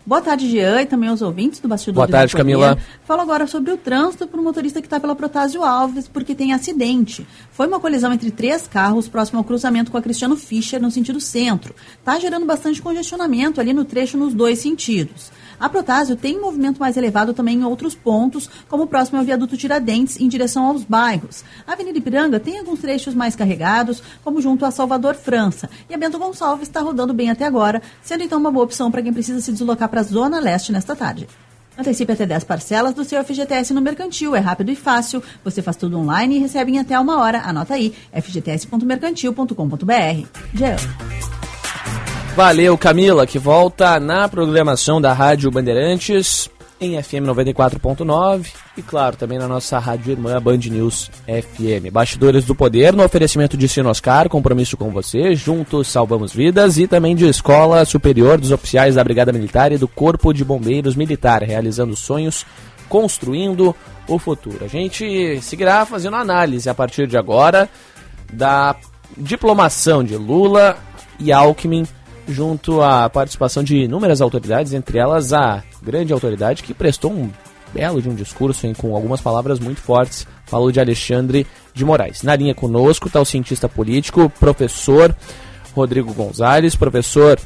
Boa tarde, Jean, e também aos ouvintes do Bastidor Boa tarde, Camila. Falo agora sobre o trânsito para o motorista que está pela Protásio Alves, porque tem acidente. Foi uma colisão entre três carros próximo ao cruzamento com a Cristiano Fischer, no sentido centro. Está gerando bastante congestionamento ali no trecho nos dois sentidos. A Protásio tem movimento mais elevado também em outros pontos, como próximo ao viaduto Tiradentes, em direção aos bairros. A Avenida Ipiranga tem alguns trechos mais carregados, como junto a Salvador, França. E a Bento Gonçalves está rodando bem até agora, sendo então uma boa opção para quem precisa se deslocar para a Zona Leste nesta tarde. Antecipe até 10 parcelas do seu FGTS no Mercantil. É rápido e fácil. Você faz tudo online e recebe em até uma hora. Anota aí, fgts.mercantil.com.br. Geo. Valeu, Camila, que volta na programação da Rádio Bandeirantes em FM 94.9 e, claro, também na nossa rádio irmã Band News FM. Bastidores do Poder no oferecimento de Sinoscar, compromisso com você, juntos salvamos vidas e também de Escola Superior dos Oficiais da Brigada Militar e do Corpo de Bombeiros Militar, realizando sonhos, construindo o futuro. A gente seguirá fazendo análise a partir de agora da diplomação de Lula e Alckmin junto à participação de inúmeras autoridades, entre elas a grande autoridade que prestou um belo de um discurso hein, com algumas palavras muito fortes, falou de Alexandre de Moraes. Na linha conosco está o cientista político, professor Rodrigo Gonzalez, professor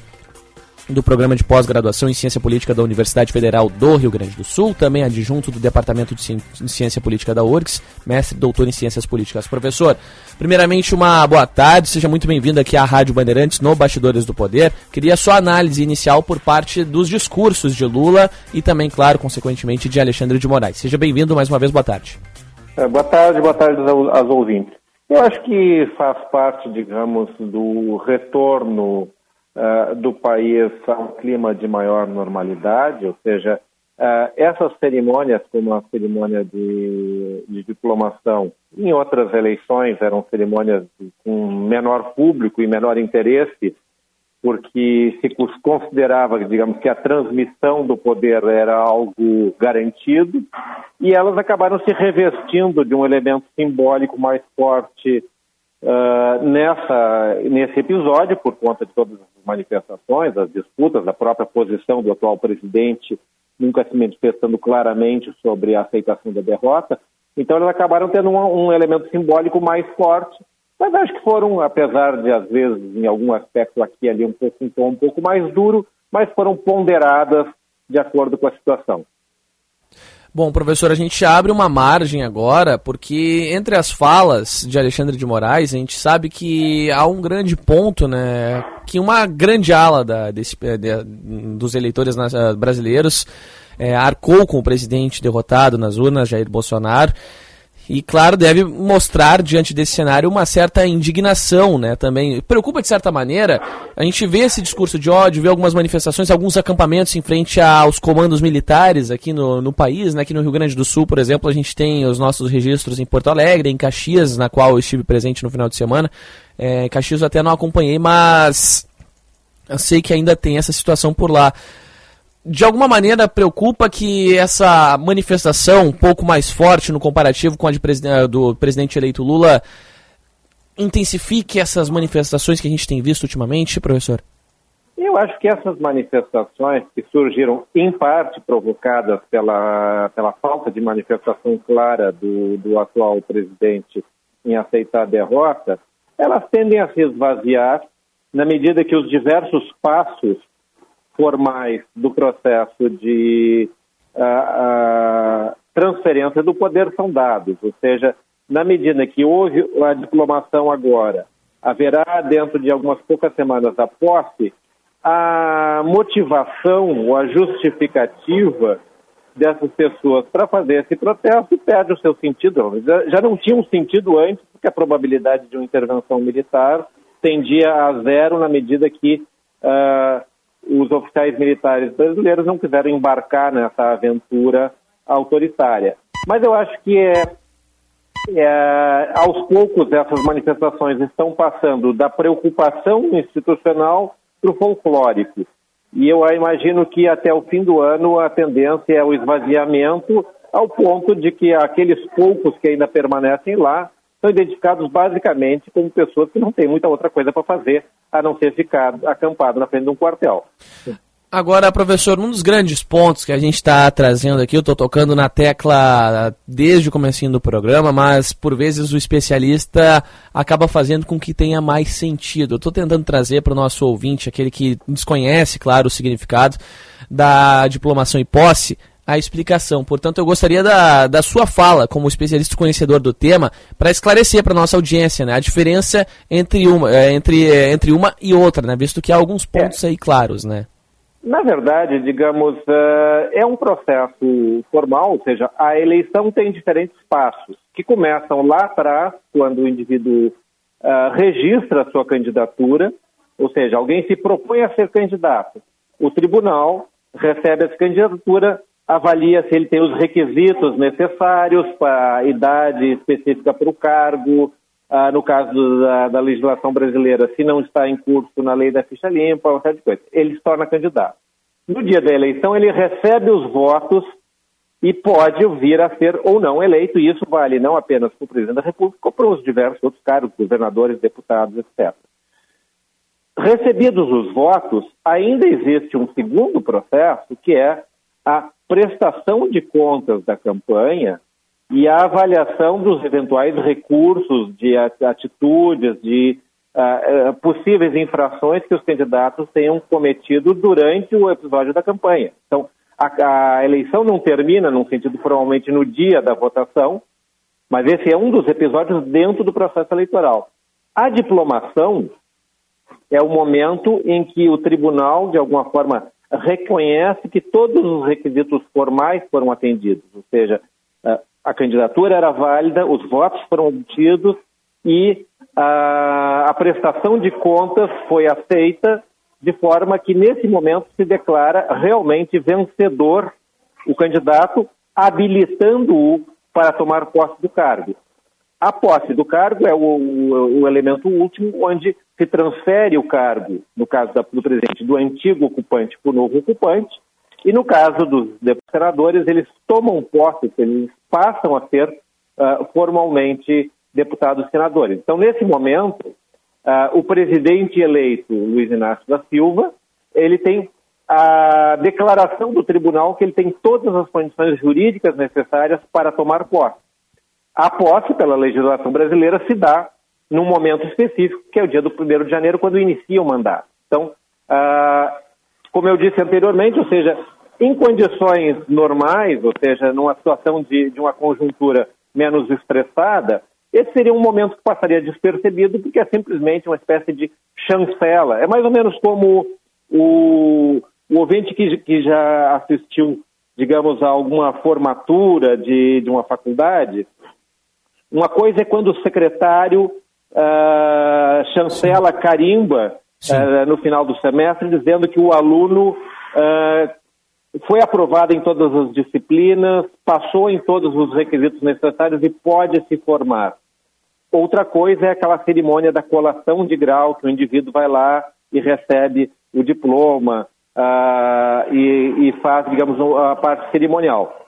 do programa de pós-graduação em Ciência Política da Universidade Federal do Rio Grande do Sul, também adjunto do Departamento de Ciência Política da URGS, mestre e doutor em Ciências Políticas. Professor, primeiramente uma boa tarde, seja muito bem-vindo aqui à Rádio Bandeirantes no Bastidores do Poder. Queria sua análise inicial por parte dos discursos de Lula e também, claro, consequentemente, de Alexandre de Moraes. Seja bem-vindo mais uma vez, boa tarde. É, boa tarde, boa tarde aos ouvintes. Eu acho que faz parte, digamos, do retorno uh, do país a um clima de maior normalidade, ou seja, Uh, essas cerimônias, como a cerimônia de, de, diplomação, em outras eleições eram cerimônias com menor público e menor interesse, porque se considerava, digamos, que a transmissão do poder era algo garantido, e elas acabaram se revestindo de um elemento simbólico mais forte uh, nessa, nesse episódio, por conta de todas as manifestações, as disputas, a própria posição do atual presidente nunca se manifestando claramente sobre a aceitação da derrota. Então, elas acabaram tendo um, um elemento simbólico mais forte, mas acho que foram, apesar de, às vezes, em algum aspecto aqui e ali, um pouco um tom um pouco mais duro, mas foram ponderadas de acordo com a situação. Bom, professor, a gente abre uma margem agora, porque entre as falas de Alexandre de Moraes, a gente sabe que há um grande ponto, né, que uma grande ala da, desse, de, dos eleitores brasileiros é, arcou com o presidente derrotado nas urnas, Jair Bolsonaro, e, claro, deve mostrar, diante desse cenário, uma certa indignação, né, também. Preocupa, de certa maneira, a gente vê esse discurso de ódio, vê algumas manifestações, alguns acampamentos em frente aos comandos militares aqui no, no país, né, aqui no Rio Grande do Sul, por exemplo, a gente tem os nossos registros em Porto Alegre, em Caxias, na qual eu estive presente no final de semana. É, Caxias eu até não acompanhei, mas eu sei que ainda tem essa situação por lá de alguma maneira preocupa que essa manifestação um pouco mais forte no comparativo com a presiden do presidente eleito Lula intensifique essas manifestações que a gente tem visto ultimamente, professor? Eu acho que essas manifestações que surgiram em parte provocadas pela, pela falta de manifestação clara do, do atual presidente em aceitar a derrota, elas tendem a se esvaziar na medida que os diversos passos formais do processo de uh, uh, transferência do poder são dados, ou seja, na medida que houve a diplomação agora, haverá dentro de algumas poucas semanas da posse a motivação ou a justificativa dessas pessoas para fazer esse protesto perde o seu sentido. Já não tinha um sentido antes, porque a probabilidade de uma intervenção militar tendia a zero na medida que uh, os oficiais militares brasileiros não quiseram embarcar nessa aventura autoritária. Mas eu acho que é, é, aos poucos essas manifestações estão passando da preocupação institucional para o folclórico. E eu imagino que até o fim do ano a tendência é o esvaziamento, ao ponto de que aqueles poucos que ainda permanecem lá são identificados basicamente como pessoas que não têm muita outra coisa para fazer a não ser ficar acampado na frente de um quartel. Agora, professor, um dos grandes pontos que a gente está trazendo aqui, eu estou tocando na tecla desde o começo do programa, mas por vezes o especialista acaba fazendo com que tenha mais sentido. Eu estou tentando trazer para o nosso ouvinte, aquele que desconhece, claro, o significado da diplomação e posse, a explicação. Portanto, eu gostaria da, da sua fala, como especialista conhecedor do tema, para esclarecer para a nossa audiência né, a diferença entre uma, é, entre, é, entre uma e outra, né, visto que há alguns pontos é. aí claros. Né? Na verdade, digamos, é um processo formal, ou seja, a eleição tem diferentes passos, que começam lá atrás, quando o indivíduo registra a sua candidatura, ou seja, alguém se propõe a ser candidato. O tribunal recebe essa candidatura, avalia se ele tem os requisitos necessários para a idade específica para o cargo, ah, no caso da, da, legislação brasileira, se não está em curso na lei da ficha limpa, uma série de coisas. Ele se torna candidato. No dia da eleição, ele recebe os votos e pode vir a ser ou não eleito, e isso vale não apenas para o presidente da República, como para os diversos outros cargos, governadores, deputados, etc. Recebidos os votos, ainda existe um segundo processo, que é a prestação de contas da campanha e a avaliação dos eventuais recursos de atitudes, de uh, possíveis infrações que os candidatos tenham cometido durante o episódio da campanha. Então, a, a eleição não termina, num sentido formalmente, no dia da votação, mas esse é um dos episódios dentro do processo eleitoral. A diplomação é o momento em que o tribunal, de alguma forma, reconhece que todos os requisitos formais foram atendidos, ou seja, a candidatura era válida, os votos foram obtidos e a, a prestação de contas foi aceita de forma que nesse momento se declara realmente vencedor o candidato, habilitando-o para tomar posse do cargo. A posse do cargo é o, o, o, elemento último, onde se transfere o cargo, no caso do presidente, do antigo ocupante para o novo ocupante, e no caso dos senadores, eles tomam posse, eles passam a ser uh, formalmente deputados senadores. Então, nesse momento, uh, o presidente eleito, Luiz Inácio da Silva, ele tem a declaração do tribunal que ele tem todas as condições jurídicas necessárias para tomar posse. A posse, pela legislação brasileira, se dá num momento específico, que é o dia do 1 de janeiro, quando inicia o mandato. Então, ah, como eu disse anteriormente, ou seja, em condições normais, ou seja, numa situação de, de uma conjuntura menos estressada, esse seria um momento que passaria despercebido, porque é simplesmente uma espécie de chancela. É mais ou menos como o, o ouvinte que, que já assistiu, digamos, a alguma formatura de, de uma faculdade, uma coisa é quando o secretário uh, chancela, carimba uh, no final do semestre, dizendo que o aluno uh, foi aprovado em todas as disciplinas, passou em todos os requisitos necessários e pode se formar. Outra coisa é aquela cerimônia da colação de grau, que o indivíduo vai lá e recebe o diploma uh, e, e, faz, digamos, a parte cerimonial.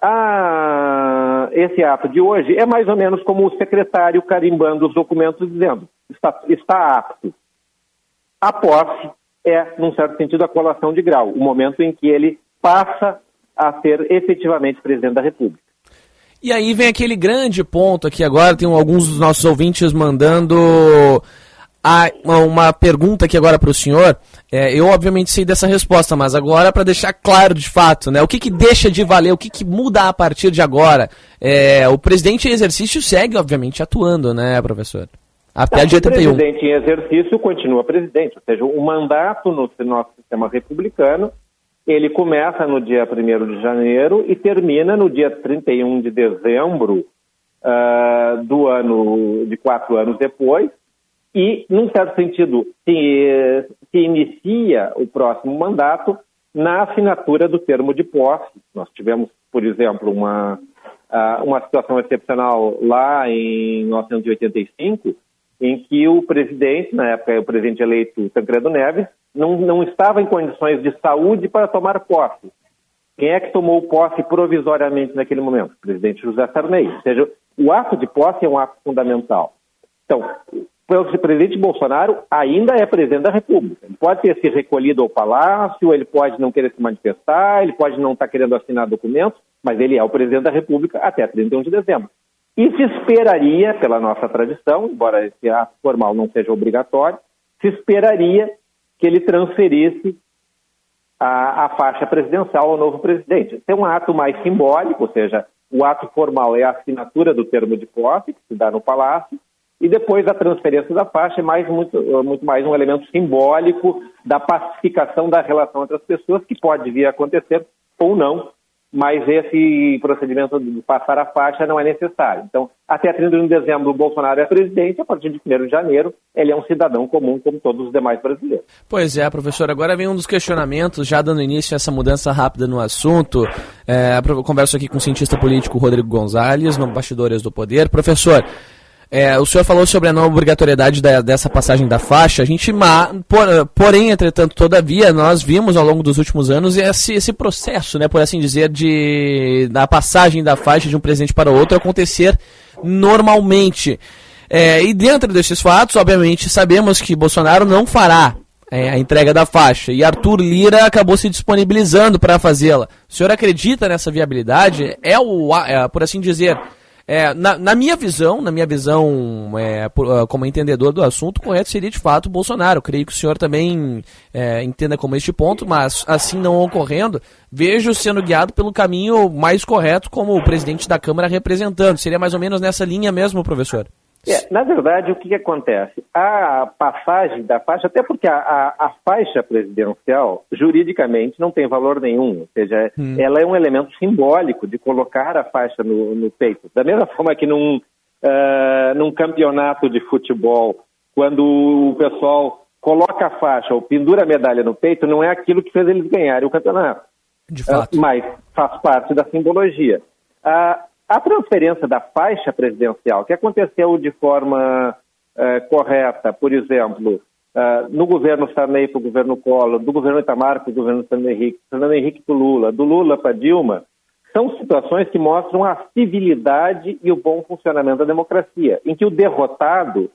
Ah, esse ato de hoje é mais ou menos como o secretário carimbando os documentos dizendo está, está apto. A posse é, num certo sentido, a colação de grau, o momento em que ele passa a ser efetivamente presidente da República. E aí vem aquele grande ponto aqui agora, tem alguns dos nossos ouvintes mandando a, uma pergunta aqui agora para o senhor. É, eu obviamente sei dessa resposta, mas agora para deixar claro de fato, né? O que, que deixa de valer, o que, que muda a partir de agora? É, o presidente em exercício segue, obviamente, atuando, né, professor? Até Não, dia 31. O presidente em exercício continua presidente, ou seja, o mandato no nosso sistema republicano, ele começa no dia 1 de janeiro e termina no dia 31 de dezembro uh, do ano, de quatro anos depois, e, num certo sentido, se, se inicia o próximo mandato na assinatura do termo de posse. Nós tivemos, por exemplo, uma, uma situação excepcional lá em 1985, em que o presidente, na época o presidente eleito Tancredo Neves, não, não estava em condições de saúde para tomar posse. Quem é que tomou posse provisoriamente naquele momento? O presidente José Sarney. Ou seja, o ato de posse é um ato fundamental. Então, o presidente Bolsonaro ainda é presidente da República. Ele pode ter se recolhido ao palácio, ele pode não querer se manifestar, ele pode não estar querendo assinar documentos, mas ele é o presidente da República até 31 de dezembro. E se esperaria, pela nossa tradição, embora esse ato formal não seja obrigatório, se esperaria que ele transferisse a, a faixa presidencial ao novo presidente. Esse é um ato mais simbólico, ou seja, o ato formal é a assinatura do termo de posse, que se dá no Palácio, e depois a transferência da faixa é mais, muito, muito mais um elemento simbólico da pacificação da relação entre as pessoas, que pode vir a acontecer ou não, mas esse procedimento de passar a faixa não é necessário. Então, até 31 de dezembro, o Bolsonaro é presidente, a partir de 1 de janeiro, ele é um cidadão comum, como todos os demais brasileiros. Pois é, professor. Agora vem um dos questionamentos, já dando início a essa mudança rápida no assunto. É, converso aqui com o cientista político Rodrigo Gonzalez, no Bastidores do Poder. Professor, é, o senhor falou sobre a não obrigatoriedade da, dessa passagem da faixa. A gente, por, porém, entretanto, todavia, nós vimos ao longo dos últimos anos esse, esse processo, né, por assim dizer, de da passagem da faixa de um presidente para outro acontecer normalmente. É, e dentro desses fatos, obviamente, sabemos que Bolsonaro não fará é, a entrega da faixa. E Arthur Lira acabou se disponibilizando para fazê-la. O senhor acredita nessa viabilidade? É o, é, por assim dizer, é, na, na, minha visão, na minha visão é, por, uh, como entendedor do assunto, correto seria de fato o Bolsonaro. Creio que o senhor também é, entenda como este ponto, mas assim não ocorrendo, vejo sendo guiado pelo caminho mais correto como o presidente da Câmara representando. Seria mais ou menos nessa linha mesmo, professor? É, na verdade, o que, que, acontece? A passagem da faixa, até porque a, a, a, faixa presidencial, juridicamente, não tem valor nenhum. Ou seja, hum. ela é um elemento simbólico de colocar a faixa no, no peito. Da mesma forma que num, uh, num campeonato de futebol, quando o pessoal coloca a faixa ou pendura a medalha no peito, não é aquilo que fez eles ganharem o campeonato. De fato. Uh, mas faz parte da simbologia. Uh, a transferência da faixa presidencial, que aconteceu de forma uh, correta, por exemplo, no governo Sarney para o governo Collor, do governo Itamar para o governo Fernando Henrique, Fernando Henrique para o Lula, do Lula para Dilma, são situações que mostram a civilidade e o bom funcionamento da democracia, em que o derrotado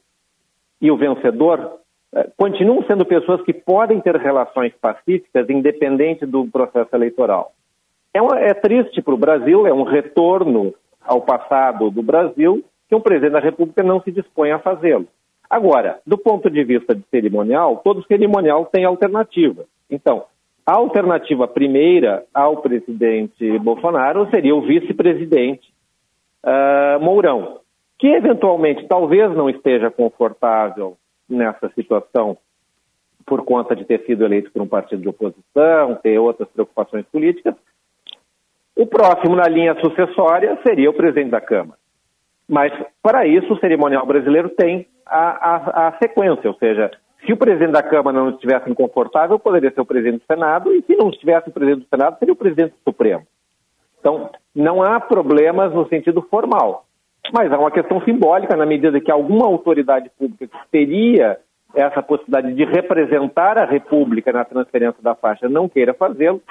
e o vencedor eh, continuam sendo pessoas que podem ter relações pacíficas independente do processo eleitoral. É, uma, é triste para o Brasil, é um retorno ao passado do Brasil que um presidente da República não se dispõe a fazê-lo. Agora, do ponto de vista de cerimonial, todo cerimonial tem alternativa. Então, a alternativa primeira ao presidente Bolsonaro seria o vice-presidente uh, Mourão, que eventualmente talvez não esteja confortável nessa situação por conta de ter sido eleito por um partido de oposição, ter outras preocupações políticas. O próximo na linha sucessória seria o presidente da Câmara. Mas, para isso, o cerimonial brasileiro tem a, a, a sequência, ou seja, se o presidente da Câmara não estivesse inconfortável, poderia ser o presidente do Senado, e se não estivesse o presidente do Senado, seria o presidente do Supremo. Então, não há problemas no sentido formal, mas há uma questão simbólica, na medida que alguma autoridade pública que teria essa possibilidade de representar a República na transferência da faixa não queira fazê-lo,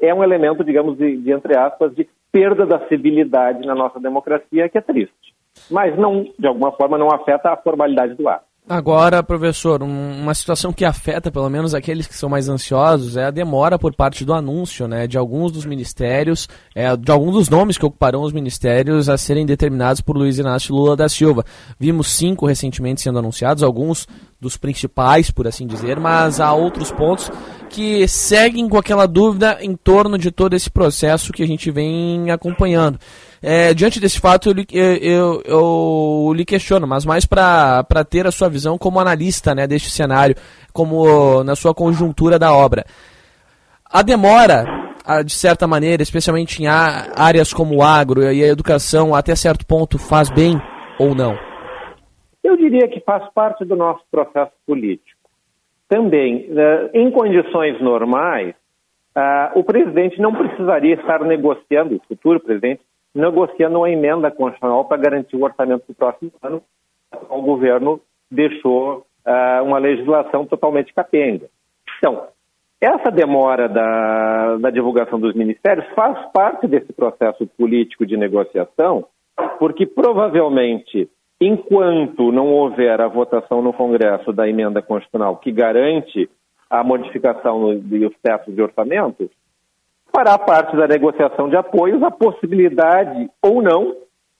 é um elemento, digamos, de, de, entre aspas, de perda da civilidade na nossa democracia, que é triste. Mas, não, de alguma forma, não afeta a formalidade do ato. Agora, professor, um, uma situação que afeta pelo menos aqueles que são mais ansiosos é a demora por parte do anúncio, né, de alguns dos ministérios, é, de alguns dos nomes que ocuparão os ministérios a serem determinados por Luiz Inácio Lula da Silva. Vimos cinco recentemente sendo anunciados, alguns dos principais, por assim dizer, mas há outros pontos que seguem com aquela dúvida em torno de todo esse processo que a gente vem acompanhando. É, diante desse fato, eu, eu, eu, eu lhe questiono, mas mais para ter a sua visão como analista né, deste cenário, como na sua conjuntura da obra. A demora, de certa maneira, especialmente em áreas como o agro e a educação, até certo ponto faz bem ou não? Eu diria que faz parte do nosso processo político. Também, eh, em condições normais, ah, o presidente não precisaria estar negociando, o futuro presidente, negociando uma emenda constitucional para garantir o orçamento do próximo ano. O governo deixou uh, uma legislação totalmente capenga. Então, essa demora da, da divulgação dos ministérios faz parte desse processo político de negociação, porque provavelmente, enquanto não houver a votação no Congresso da emenda constitucional que garante a modificação dos tetos de orçamento, fará parte da negociação de apoios a possibilidade ou não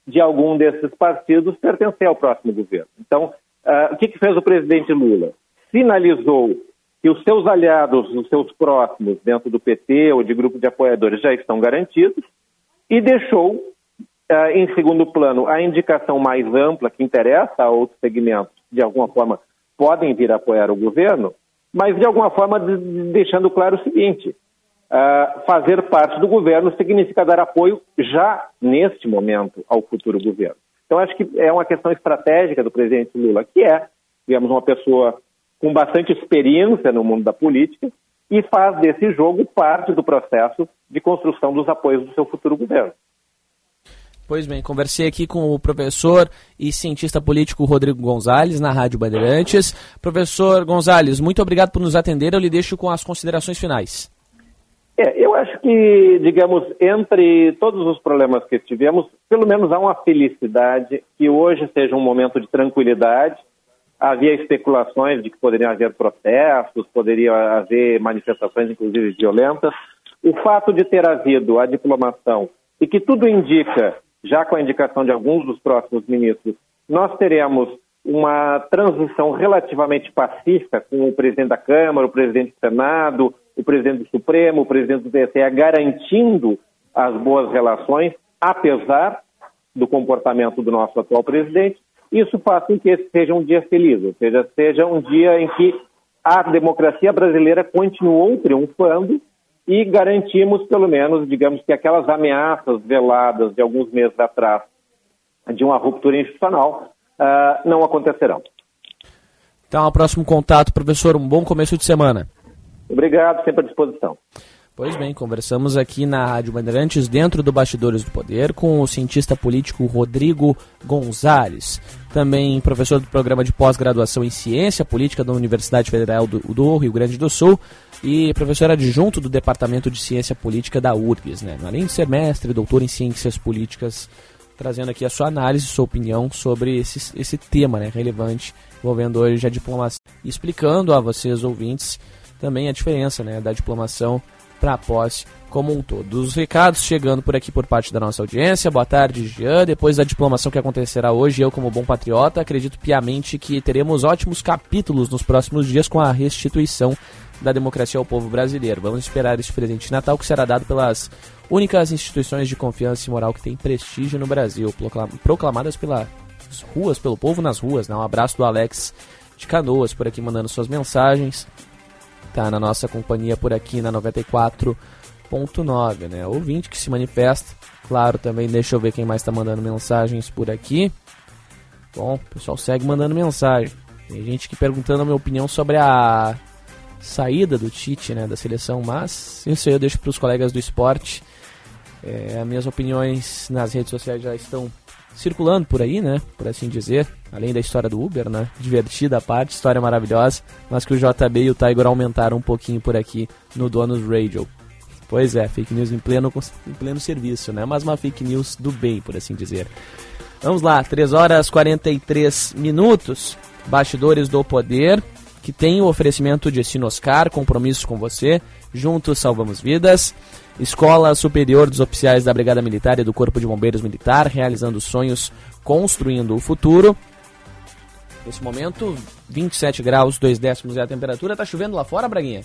de algum desses partidos pertencer ao próximo governo. Então, uh, o que, que fez o presidente Lula? Sinalizou que os seus aliados, os seus próximos, dentro do PT ou de grupo de apoiadores, já estão garantidos e deixou uh, em segundo plano a indicação mais ampla que interessa a outros segmentos, de alguma forma, podem vir a apoiar o governo, mas de alguma forma de, deixando claro o seguinte: Uh, fazer parte do governo significa dar apoio já neste momento ao futuro governo. Então, acho que é uma questão estratégica do presidente Lula, que é, digamos, uma pessoa com bastante experiência no mundo da política e faz desse jogo parte do processo de construção dos apoios do seu futuro governo. Pois bem, conversei aqui com o professor e cientista político Rodrigo Gonzalez, na Rádio Bandeirantes. Professor Gonzalez, muito obrigado por nos atender. Eu lhe deixo com as considerações finais. É, eu acho que, digamos, entre todos os problemas que tivemos, pelo menos há uma felicidade que hoje seja um momento de tranquilidade. Havia especulações de que poderiam haver protestos, poderiam haver manifestações, inclusive violentas. O fato de ter havido a diplomação e que tudo indica, já com a indicação de alguns dos próximos ministros, nós teremos uma transição relativamente pacífica com o presidente da Câmara, o presidente do Senado, o presidente do Supremo, o presidente do TSE garantindo as boas relações, apesar do comportamento do nosso atual presidente, isso faz com que esse seja um dia feliz, ou seja, seja um dia em que a democracia brasileira continuou triunfando e garantimos, pelo menos, digamos que aquelas ameaças veladas de alguns meses atrás de uma ruptura institucional uh, não acontecerão. Então, ao próximo contato, professor, um bom começo de semana. Obrigado, sempre à disposição. Pois bem, conversamos aqui na Rádio Bandeirantes, dentro do Bastidores do Poder, com o cientista político Rodrigo Gonzalez, também professor do programa de pós-graduação em Ciência Política da Universidade Federal do, do, Rio Grande do Sul e professor adjunto do Departamento de Ciência Política da URGS, né? além de ser mestre doutor em Ciências Políticas, trazendo aqui a sua análise, sua opinião sobre esse, esse tema né, relevante envolvendo hoje a diplomacia, explicando a vocês, ouvintes, também a diferença né, da diplomação para a posse como um todo. Os recados chegando por aqui por parte da nossa audiência. Boa tarde, Jean. Depois da diplomação que acontecerá hoje, eu, como bom patriota, acredito piamente que teremos ótimos capítulos nos próximos dias com a restituição da democracia ao povo brasileiro. Vamos esperar esse presente de Natal que será dado pelas únicas instituições de confiança e moral que têm prestígio no Brasil, proclamadas pelas ruas, pelo povo nas ruas. Né? Um abraço do Alex de Canoas por aqui mandando suas mensagens tá na nossa companhia por aqui na 94.9, né? Ouvinte que se manifesta. Claro, também deixa eu ver quem mais está mandando mensagens por aqui. Bom, o pessoal segue mandando mensagem. Tem gente que perguntando a minha opinião sobre a saída do Tite, né, da seleção, mas isso aí eu deixo para os colegas do esporte. É, as minhas opiniões nas redes sociais já estão circulando por aí, né? Por assim dizer. Além da história do Uber, né? Divertida a parte, história maravilhosa. Mas que o JB e o Tiger aumentaram um pouquinho por aqui no Donos Radio. Pois é, fake news em pleno, em pleno serviço, né? Mas uma fake news do bem, por assim dizer. Vamos lá, 3 horas 43 minutos. Bastidores do Poder, que tem o oferecimento de Sinoscar, compromisso com você. Juntos salvamos vidas. Escola Superior dos Oficiais da Brigada Militar e do Corpo de Bombeiros Militar, realizando sonhos, construindo o futuro. Nesse momento, 27 graus, 2 décimos é a temperatura. Tá chovendo lá fora, Braguinha?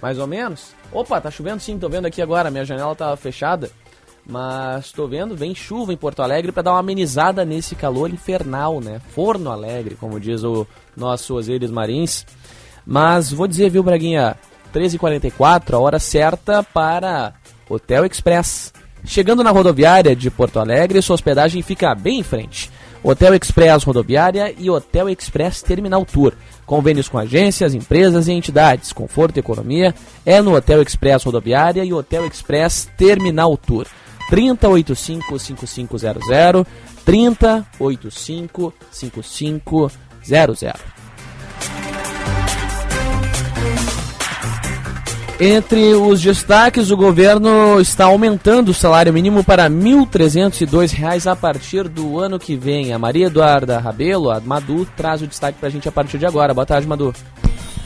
Mais ou menos? Opa, tá chovendo sim, tô vendo aqui agora. Minha janela tá fechada. Mas tô vendo, vem chuva em Porto Alegre para dar uma amenizada nesse calor infernal, né? Forno alegre, como diz o nosso Osiris Marins. Mas vou dizer, viu, Braguinha? 13h44, a hora certa para Hotel Express. Chegando na rodoviária de Porto Alegre, sua hospedagem fica bem em frente. Hotel Express Rodoviária e Hotel Express Terminal Tour. Convênios com agências, empresas e entidades. Conforto e economia é no Hotel Express Rodoviária e Hotel Express Terminal Tour. 3085 5500 Entre os destaques, o governo está aumentando o salário mínimo para R$ 1.302 a partir do ano que vem. A Maria Eduarda Rabelo, a Madu, traz o destaque para a gente a partir de agora. Boa tarde, Madu.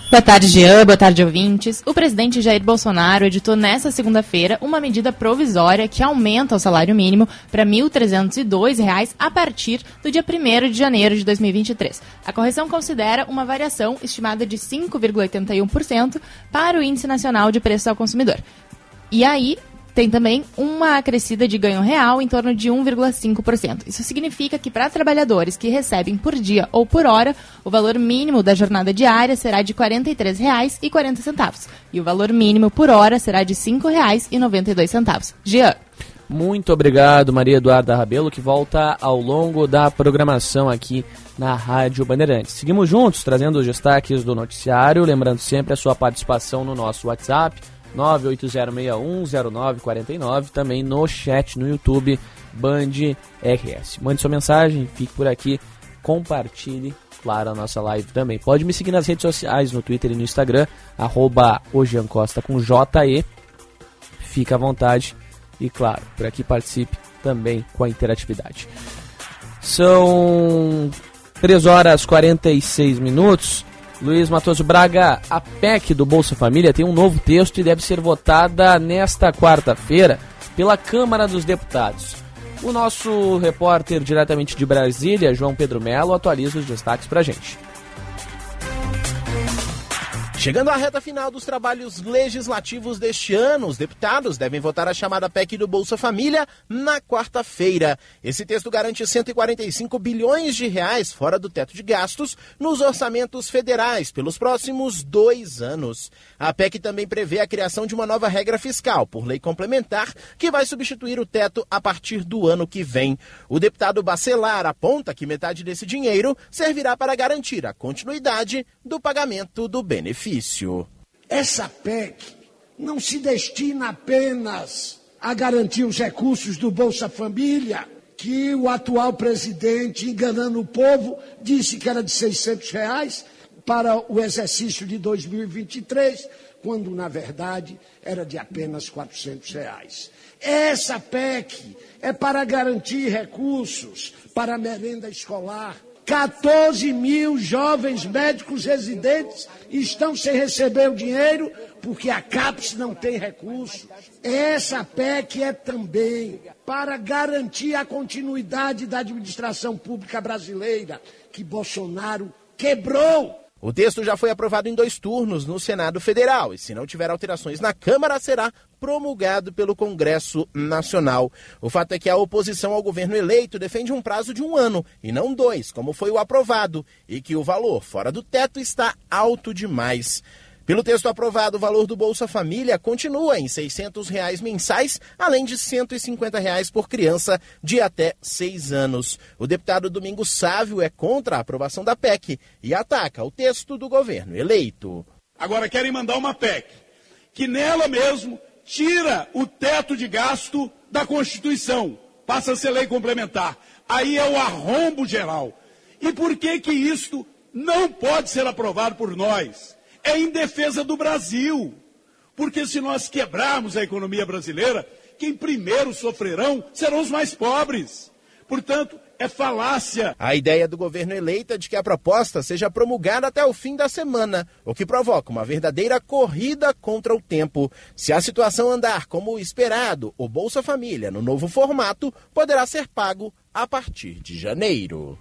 Boa tarde, Jean. Boa tarde, ouvintes. O presidente Jair Bolsonaro editou nesta segunda-feira uma medida provisória que aumenta o salário mínimo para R$ 1.302 a partir do dia 1 de janeiro de 2023. A correção considera uma variação estimada de 5,81% para o Índice Nacional de Preços ao Consumidor. E aí, tem também uma crescida de ganho real em torno de 1,5%. Isso significa que para trabalhadores que recebem por dia ou por hora, o valor mínimo da jornada diária será de R$ 43,40 e o valor mínimo por hora será de R$ 5,92. Jean. Muito obrigado, Maria Eduarda Rabelo, que volta ao longo da programação aqui na Rádio Bandeirantes. Seguimos juntos, trazendo os destaques do noticiário, lembrando sempre a sua participação no nosso WhatsApp 980610949, também no chat no YouTube Band RS. Mande sua mensagem, fique por aqui, compartilhe, claro, a nossa live também. Pode me seguir nas redes sociais, no Twitter e no Instagram, arroba Costa com JE. Fique à vontade e, claro, por aqui participe também com a interatividade. São 3 horas 46 minutos. Luiz Matoso Braga, a PEC do Bolsa Família tem um novo texto e deve ser votada nesta quarta-feira pela Câmara dos Deputados. O nosso repórter diretamente de Brasília, João Pedro Melo, atualiza os destaques para a gente. Chegando à reta final dos trabalhos legislativos deste ano, os deputados devem votar a chamada PEC do Bolsa Família na quarta-feira. Esse texto garante 145 bilhões de reais fora do teto de gastos nos orçamentos federais pelos próximos dois anos. A PEC também prevê a criação de uma nova regra fiscal, por lei complementar, que vai substituir o teto a partir do ano que vem. O deputado Bacelar aponta que metade desse dinheiro servirá para garantir a continuidade do pagamento do benefício. Essa PEC não se destina apenas a garantir os recursos do Bolsa Família, que o atual presidente, enganando o povo, disse que era de 600 reais para o exercício de 2023, quando na verdade era de apenas 400 reais. Essa PEC é para garantir recursos para a merenda escolar. 14 mil jovens médicos residentes estão sem receber o dinheiro porque a CAPES não tem recurso. Essa PEC é também para garantir a continuidade da administração pública brasileira, que Bolsonaro quebrou. O texto já foi aprovado em dois turnos no Senado Federal e, se não tiver alterações na Câmara, será promulgado pelo Congresso Nacional. O fato é que a oposição ao governo eleito defende um prazo de um ano e não dois, como foi o aprovado, e que o valor fora do teto está alto demais. Pelo texto aprovado, o valor do Bolsa Família continua em 600 reais mensais, além de 150 reais por criança de até seis anos. O deputado Domingos Sávio é contra a aprovação da PEC e ataca o texto do governo eleito. Agora querem mandar uma PEC que nela mesmo tira o teto de gasto da Constituição, passa a ser lei complementar. Aí é o arrombo geral. E por que que isto não pode ser aprovado por nós? É em defesa do Brasil. Porque se nós quebrarmos a economia brasileira, quem primeiro sofrerão serão os mais pobres. Portanto, é falácia. A ideia do governo eleito é de que a proposta seja promulgada até o fim da semana, o que provoca uma verdadeira corrida contra o tempo. Se a situação andar como esperado, o Bolsa Família, no novo formato, poderá ser pago a partir de janeiro.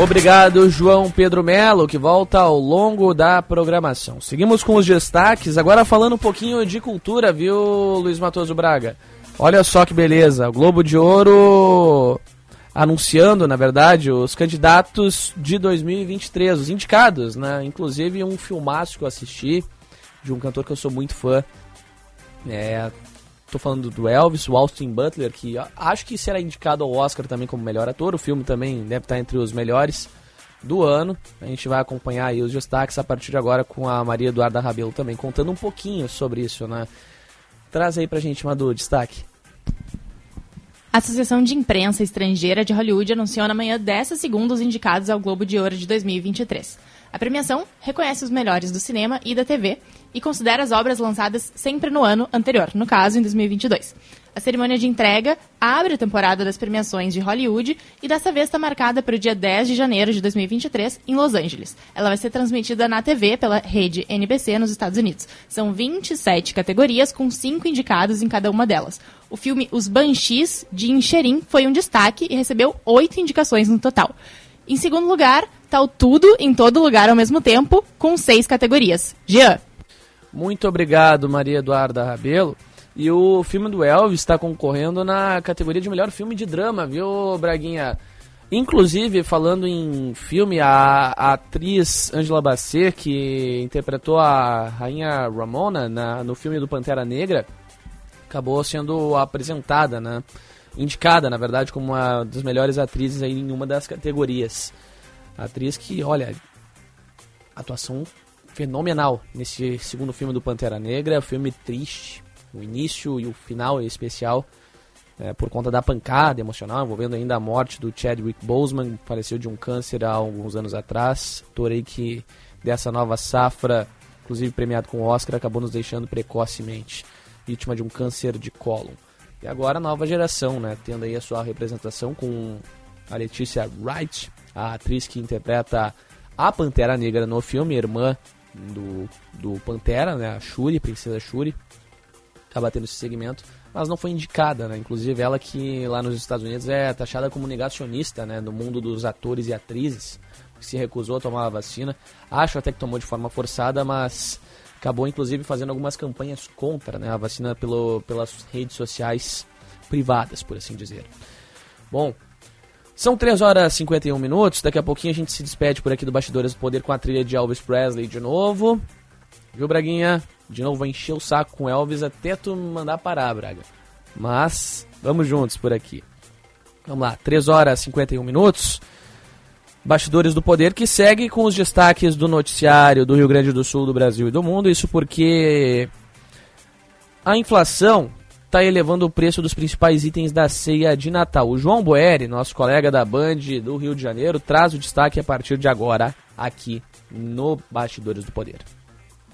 Obrigado, João Pedro Melo, que volta ao longo da programação. Seguimos com os destaques, agora falando um pouquinho de cultura, viu, Luiz Matoso Braga? Olha só que beleza, o Globo de Ouro anunciando, na verdade, os candidatos de 2023, os indicados, né? Inclusive um filmaço que eu assisti de um cantor que eu sou muito fã. É, Tô falando do Elvis, o Austin Butler, que acho que será indicado ao Oscar também como melhor ator. O filme também deve estar entre os melhores do ano. A gente vai acompanhar aí os destaques a partir de agora com a Maria Eduarda Rabelo também, contando um pouquinho sobre isso, né? Traz aí pra gente, Madu, destaque. A Associação de Imprensa Estrangeira de Hollywood anunciou na manhã dessa segunda os indicados ao Globo de Ouro de 2023. A premiação reconhece os melhores do cinema e da TV e considera as obras lançadas sempre no ano anterior, no caso, em 2022. A cerimônia de entrega abre a temporada das premiações de Hollywood e dessa vez está marcada para o dia 10 de janeiro de 2023 em Los Angeles. Ela vai ser transmitida na TV pela rede NBC nos Estados Unidos. São 27 categorias com cinco indicados em cada uma delas. O filme Os Banshees de Incherim foi um destaque e recebeu oito indicações no total. Em segundo lugar, o Tudo em Todo Lugar ao mesmo tempo, com seis categorias. Jean. Muito obrigado, Maria Eduarda Rabelo. E o filme do Elvis está concorrendo na categoria de melhor filme de drama, viu, Braguinha? Inclusive, falando em filme, a, a atriz Angela Bassett, que interpretou a Rainha Ramona na, no filme do Pantera Negra, acabou sendo apresentada, né? indicada, na verdade, como uma das melhores atrizes em uma das categorias. Atriz que, olha, atuação fenomenal nesse segundo filme do Pantera Negra, filme triste, o início e o final é especial, é, por conta da pancada emocional, envolvendo ainda a morte do Chadwick Boseman, faleceu de um câncer há alguns anos atrás. Torei que dessa nova safra, inclusive premiado com o Oscar, acabou nos deixando precocemente, vítima de um câncer de cólon. E agora a nova geração, né? Tendo aí a sua representação com a Letícia Wright, a atriz que interpreta a Pantera Negra no filme, irmã do, do Pantera, né? A Shuri, Princesa Shuri. Acaba tendo esse segmento, mas não foi indicada, né? Inclusive ela que lá nos Estados Unidos é taxada como negacionista, né? No mundo dos atores e atrizes, que se recusou a tomar a vacina. Acho até que tomou de forma forçada, mas acabou inclusive fazendo algumas campanhas contra né, a vacina pelo, pelas redes sociais privadas, por assim dizer. Bom, são 3 horas e 51 minutos, daqui a pouquinho a gente se despede por aqui do Bastidores do Poder com a trilha de Elvis Presley de novo. Viu, Braguinha? De novo vai encher o saco com Elvis até tu mandar parar, Braga. Mas, vamos juntos por aqui. Vamos lá, 3 horas e 51 minutos. Bastidores do Poder, que segue com os destaques do noticiário do Rio Grande do Sul, do Brasil e do mundo. Isso porque a inflação está elevando o preço dos principais itens da ceia de Natal. O João Boeri, nosso colega da Band do Rio de Janeiro, traz o destaque a partir de agora aqui no Bastidores do Poder.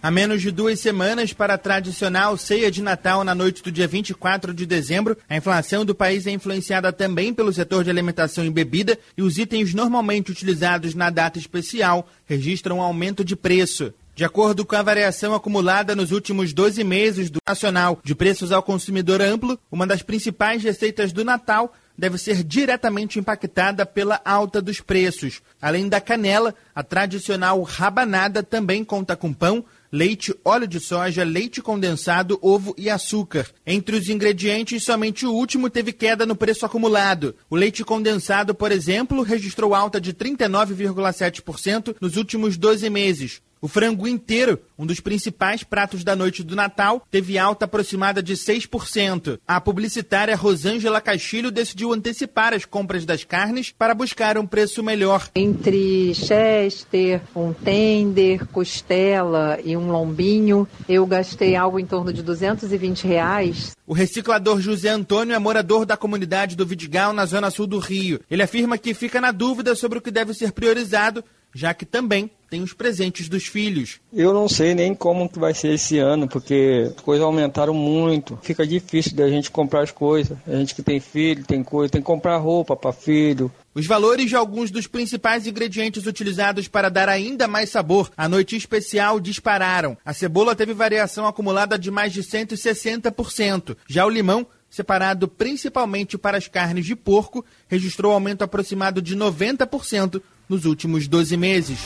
A menos de duas semanas para a tradicional ceia de Natal na noite do dia 24 de dezembro, a inflação do país é influenciada também pelo setor de alimentação e bebida e os itens normalmente utilizados na data especial registram um aumento de preço. De acordo com a variação acumulada nos últimos 12 meses do Nacional de Preços ao Consumidor Amplo, uma das principais receitas do Natal deve ser diretamente impactada pela alta dos preços. Além da canela, a tradicional rabanada também conta com pão, leite, óleo de soja, leite condensado, ovo e açúcar. Entre os ingredientes, somente o último teve queda no preço acumulado. O leite condensado, por exemplo, registrou alta de 39,7% nos últimos 12 meses. O frango inteiro, um dos principais pratos da noite do Natal, teve alta aproximada de 6%. A publicitária Rosângela Castilho decidiu antecipar as compras das carnes para buscar um preço melhor. Entre chester, um tender, costela e um lombinho, eu gastei algo em torno de 220 reais. O reciclador José Antônio é morador da comunidade do Vidigal, na zona sul do Rio. Ele afirma que fica na dúvida sobre o que deve ser priorizado já que também tem os presentes dos filhos. Eu não sei nem como que vai ser esse ano, porque as coisas aumentaram muito. Fica difícil da gente comprar as coisas. A gente que tem filho, tem coisa, tem que comprar roupa para filho. Os valores de alguns dos principais ingredientes utilizados para dar ainda mais sabor à noite especial dispararam. A cebola teve variação acumulada de mais de 160%. Já o limão separado principalmente para as carnes de porco, registrou aumento aproximado de 90% nos últimos 12 meses.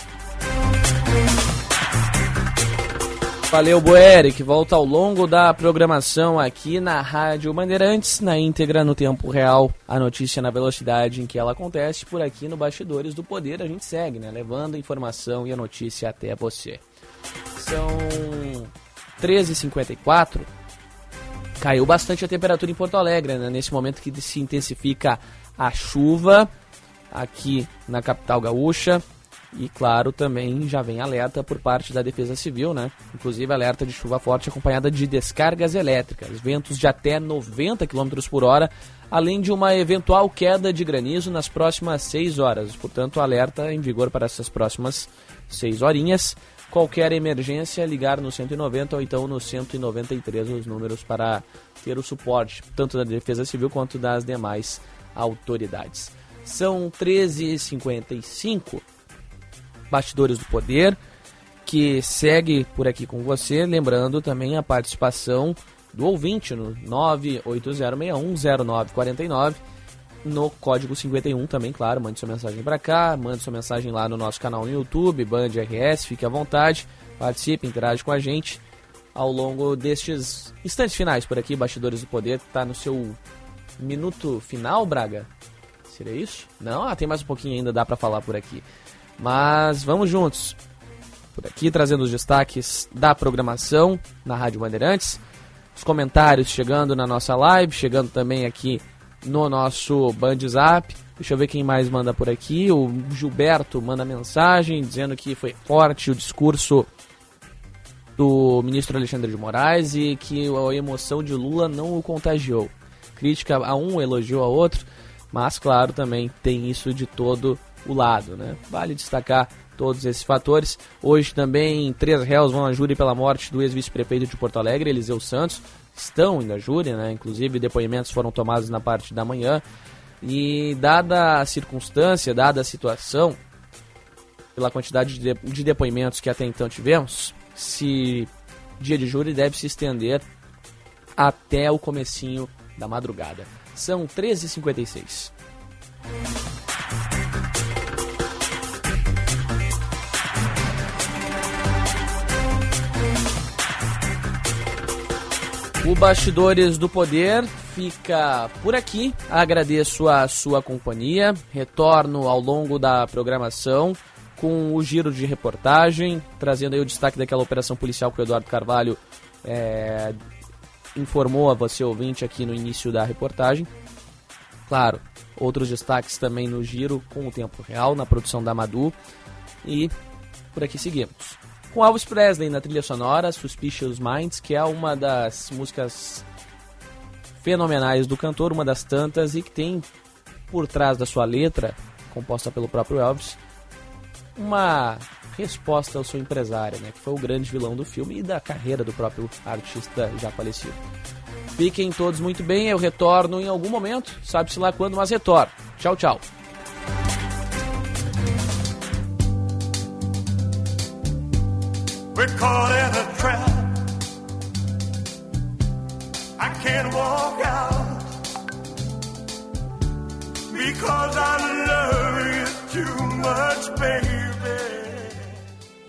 Valeu, Boeri, que volta ao longo da programação aqui na Rádio Bandeirantes, na íntegra, no tempo real, a notícia na velocidade em que ela acontece, por aqui no Bastidores do Poder, a gente segue, né, levando a informação e a notícia até você. São 13h54, caiu bastante a temperatura em Porto Alegre, né, nesse momento que se intensifica a chuva, aqui na capital gaúcha. E claro, também já vem alerta por parte da Defesa Civil, né? Inclusive alerta de chuva forte acompanhada de descargas elétricas, ventos de até 90 km por hora, além de uma eventual queda de granizo nas próximas 6 horas. Portanto, alerta em vigor para essas próximas 6 horinhas. Qualquer emergência, ligar no 190 ou então no 193 os números para ter o suporte tanto da Defesa Civil quanto das demais autoridades. São 13h55, Bastidores do Poder, que segue por aqui com você. Lembrando também a participação do ouvinte no 980610949 no código 51 também, claro, mande sua mensagem para cá, mande sua mensagem lá no nosso canal no YouTube, Band RS, fique à vontade, participe, interage com a gente ao longo destes instantes finais por aqui, Bastidores do Poder, está no seu minuto final, Braga? Seria isso? Não? Ah, tem mais um pouquinho ainda, dá para falar por aqui. Mas vamos juntos. Por aqui, trazendo os destaques da programação na Rádio Bandeirantes. Os comentários chegando na nossa live, chegando também aqui no nosso Band Zap. Deixa eu ver quem mais manda por aqui. O Gilberto manda mensagem dizendo que foi forte o discurso do ministro Alexandre de Moraes e que a emoção de Lula não o contagiou. Crítica a um, elogio a outro. Mas, claro, também tem isso de todo o lado, né? Vale destacar todos esses fatores. Hoje também três réus vão à júri pela morte do ex-vice-prefeito de Porto Alegre, Eliseu Santos. Estão indo à júri, né? Inclusive depoimentos foram tomados na parte da manhã. E dada a circunstância, dada a situação, pela quantidade de, de depoimentos que até então tivemos, se dia de júri deve se estender até o comecinho da madrugada. São 13h56. O Bastidores do Poder fica por aqui. Agradeço a sua companhia. Retorno ao longo da programação com o giro de reportagem, trazendo aí o destaque daquela operação policial que o Eduardo Carvalho é, informou a você ouvinte aqui no início da reportagem. Claro, Outros destaques também no giro com o tempo real, na produção da Madu. E por aqui seguimos. Com Elvis Presley na trilha sonora, Suspicious Minds, que é uma das músicas fenomenais do cantor, uma das tantas, e que tem por trás da sua letra, composta pelo próprio Elvis, uma resposta ao seu empresário, né, que foi o grande vilão do filme e da carreira do próprio artista já falecido. Fiquem todos muito bem, eu retorno em algum momento, sabe-se lá quando, mas retorno. Tchau, tchau. We're caught in a trap. I can't walk out because I love you too much, baby.